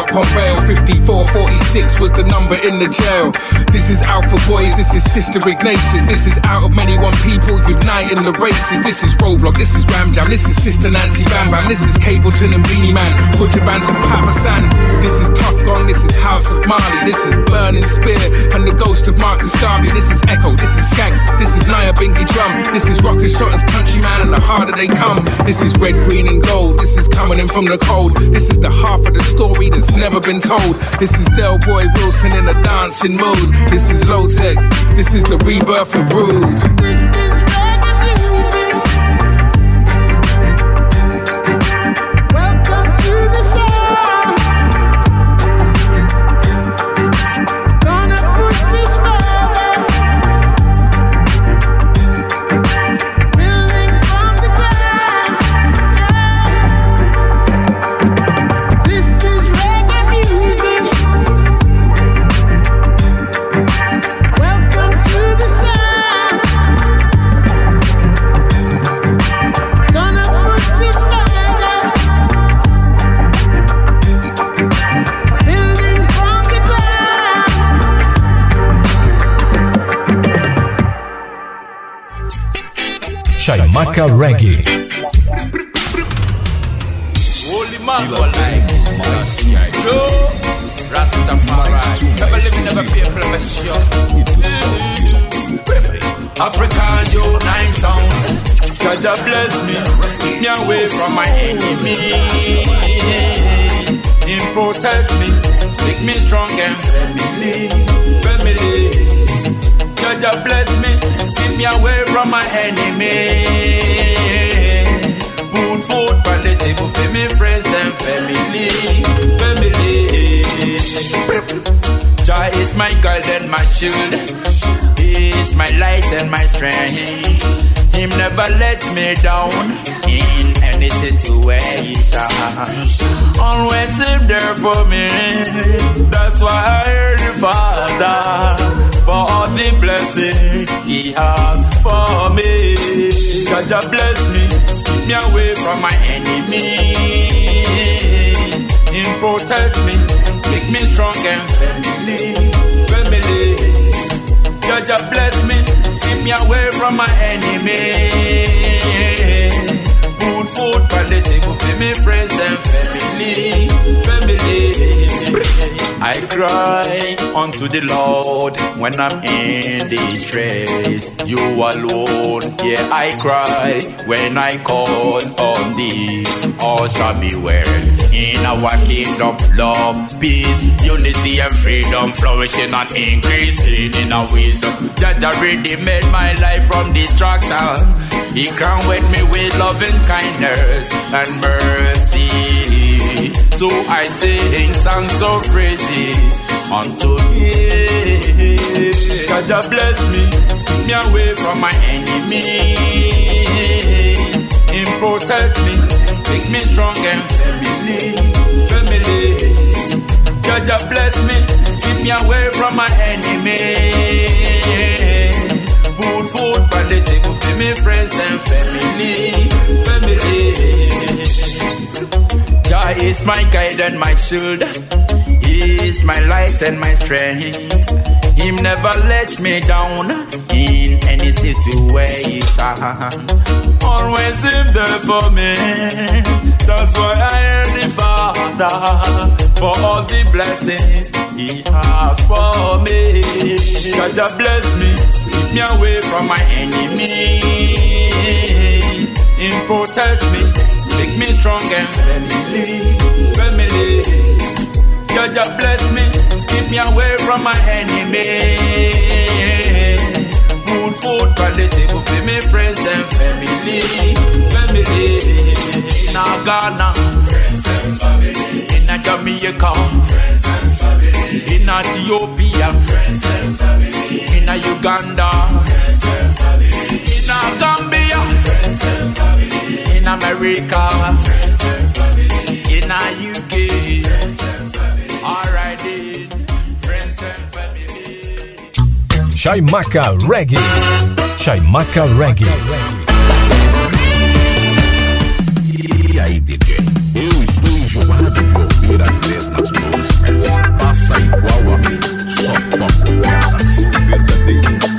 out Pompeo 54, 46 six was the number in the jail. This is Alpha Boys, this is Sister Ignatius, this is out of many one people uniting the races. This is Roblox, this is Ram Jam, this is Sister Nancy Bam Bam, this is Cableton and Beanie Man, Butcherband and Papa San. This is Tough Gong, this is House of Marley, this is Burning Spear and the ghost of Marcus Garvey. This is Echo, this is Skanks, this is Naya Binky Drum, this is Rocket Shotters, Countryman, and the harder they come. This is Red, Green, and Gold, this is coming in from the cold. This is the half of the story that's never been told. This is Del Boy Wilson in a dancing mood. This is Low Tech. This is the rebirth of Rude. Chaimaca Reggae. Holy man, Rastafari. Never never show. African unite sound. Jaja bless me, keep me away from my enemy. Him protect me, make me strong and family, family. Jaja bless me, keep me away from my enemy. Put food on the table for me friends and family, family. Joy is my guide and my shield. He is my light and my strength. Him never let me down in any situation. Always him there for me. That's why I hear the Father for all the blessings He has for me. God bless me, keep me away from my enemy. Him protect me, make me strong and family, family. Jaja bless me, keep me away from my enemy. Put food table for me friends and family, family. I cry unto the Lord when I'm in distress. You alone, yeah, I cry when I call on thee. All shall be well in our kingdom, love, peace, unity, and freedom, flourishing and increasing in our wisdom. That already made my life from destruction. He crowned me with loving kindness and mercy. So I sing songs of praises unto Him. God bless me, keep me away from my enemy. Him protect me, make me strong and family, family. God bless me, keep me away from my enemy. Put food on the table for me friends and family, family. Jah is my guide and my shield. He is my light and my strength. Him never let me down in any situation. Always him there for me. That's why I am the Father for all the blessings He has for me. God just bless me, keep me away from my enemy. Protect me, make me strong and family, family. God just bless me, keep me away from my enemy. Good food for the table for me friends and family, family. In Ghana, friends and family. In Jamaica, friends and family. In Ethiopia, friends and family. In Uganda, friends and family. In Gambia, America, friends and family. In UK, friends and family. Alright then, friends and family. Chaimaca Reggae. Chaimaca Reggae. E aí, DJ? Eu estou enjoado de ouvir as mesmas músicas. Faça igual a mim, só toco elas. O verdadeiro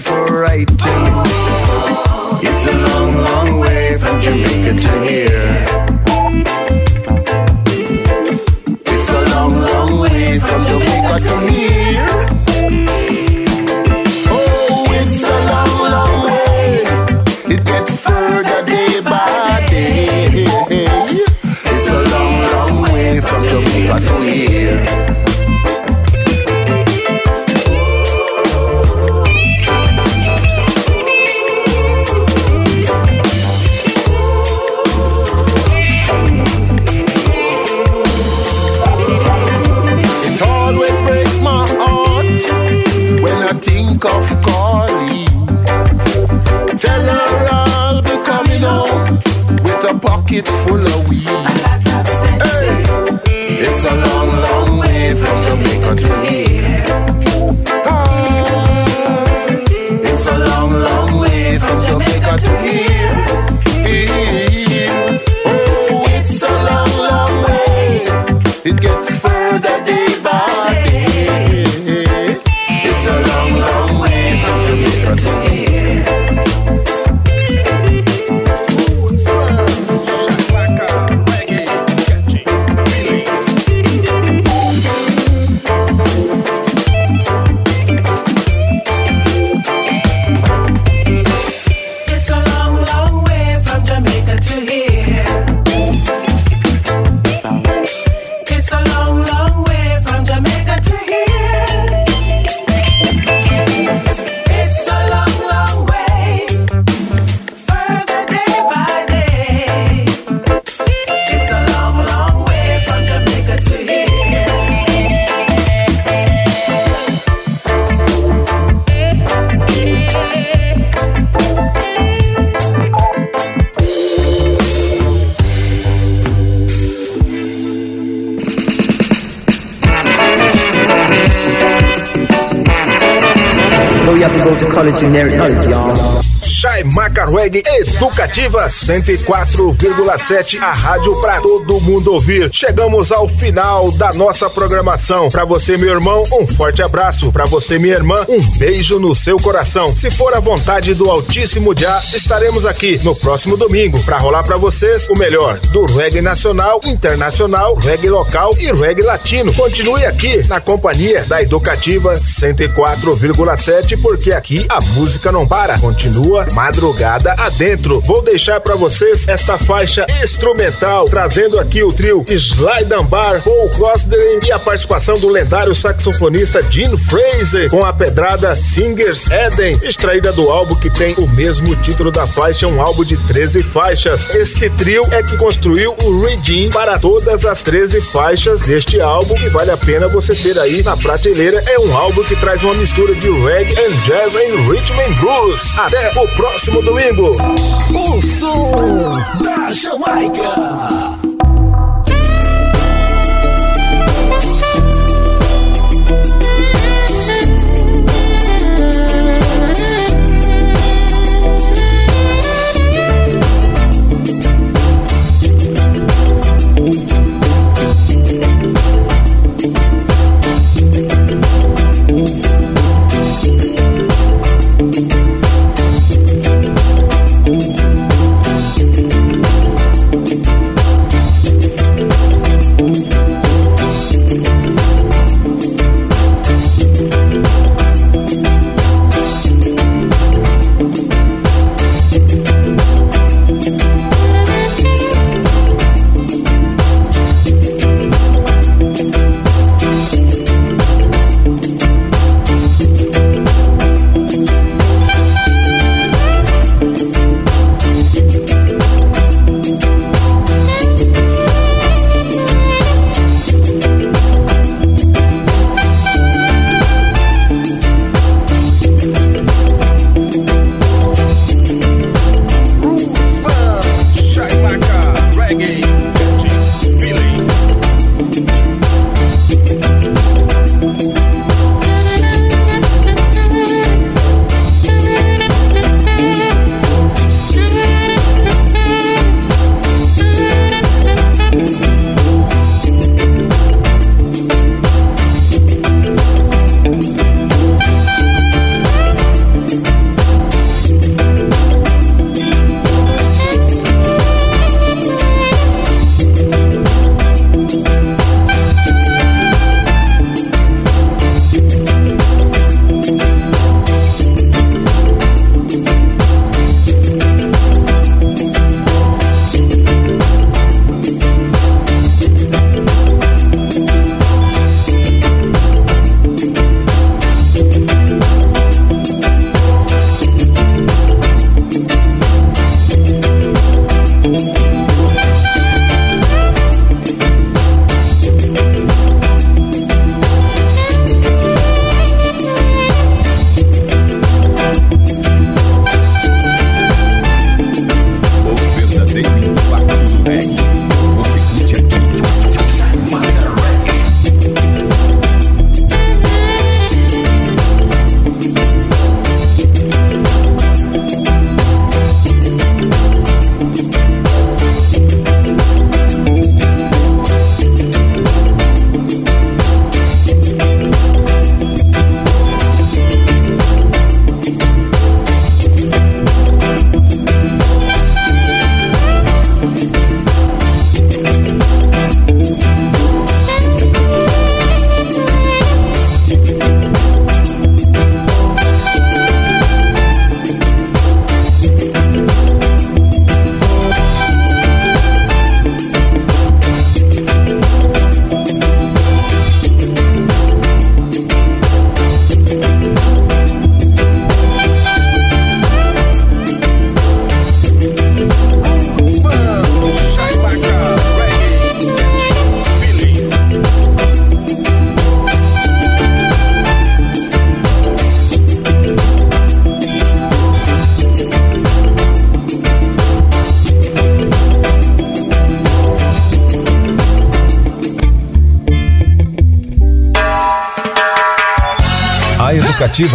for writing. Educativa 104,7, a rádio para todo mundo ouvir. Chegamos ao final da nossa programação. Para você, meu irmão, um forte abraço. Para você, minha irmã, um beijo no seu coração. Se for a vontade do Altíssimo Já, estaremos aqui no próximo domingo para rolar para vocês o melhor do reggae nacional, internacional, reggae local e reggae latino. Continue aqui na companhia da Educativa 104,7, porque aqui a música não para. Continua madrugada adentro. Vou deixar para vocês esta faixa instrumental, trazendo aqui o trio Sly Dunbar, Paul Crossley e a participação do lendário saxofonista Gene Fraser com a pedrada Singers Eden, extraída do álbum que tem o mesmo título da faixa, um álbum de 13 faixas. Este trio é que construiu o Redeem para todas as 13 faixas deste álbum e vale a pena você ter aí na prateleira. É um álbum que traz uma mistura de reggae and jazz and rhythm and blues. Até o próximo domingo. Da Jamaica.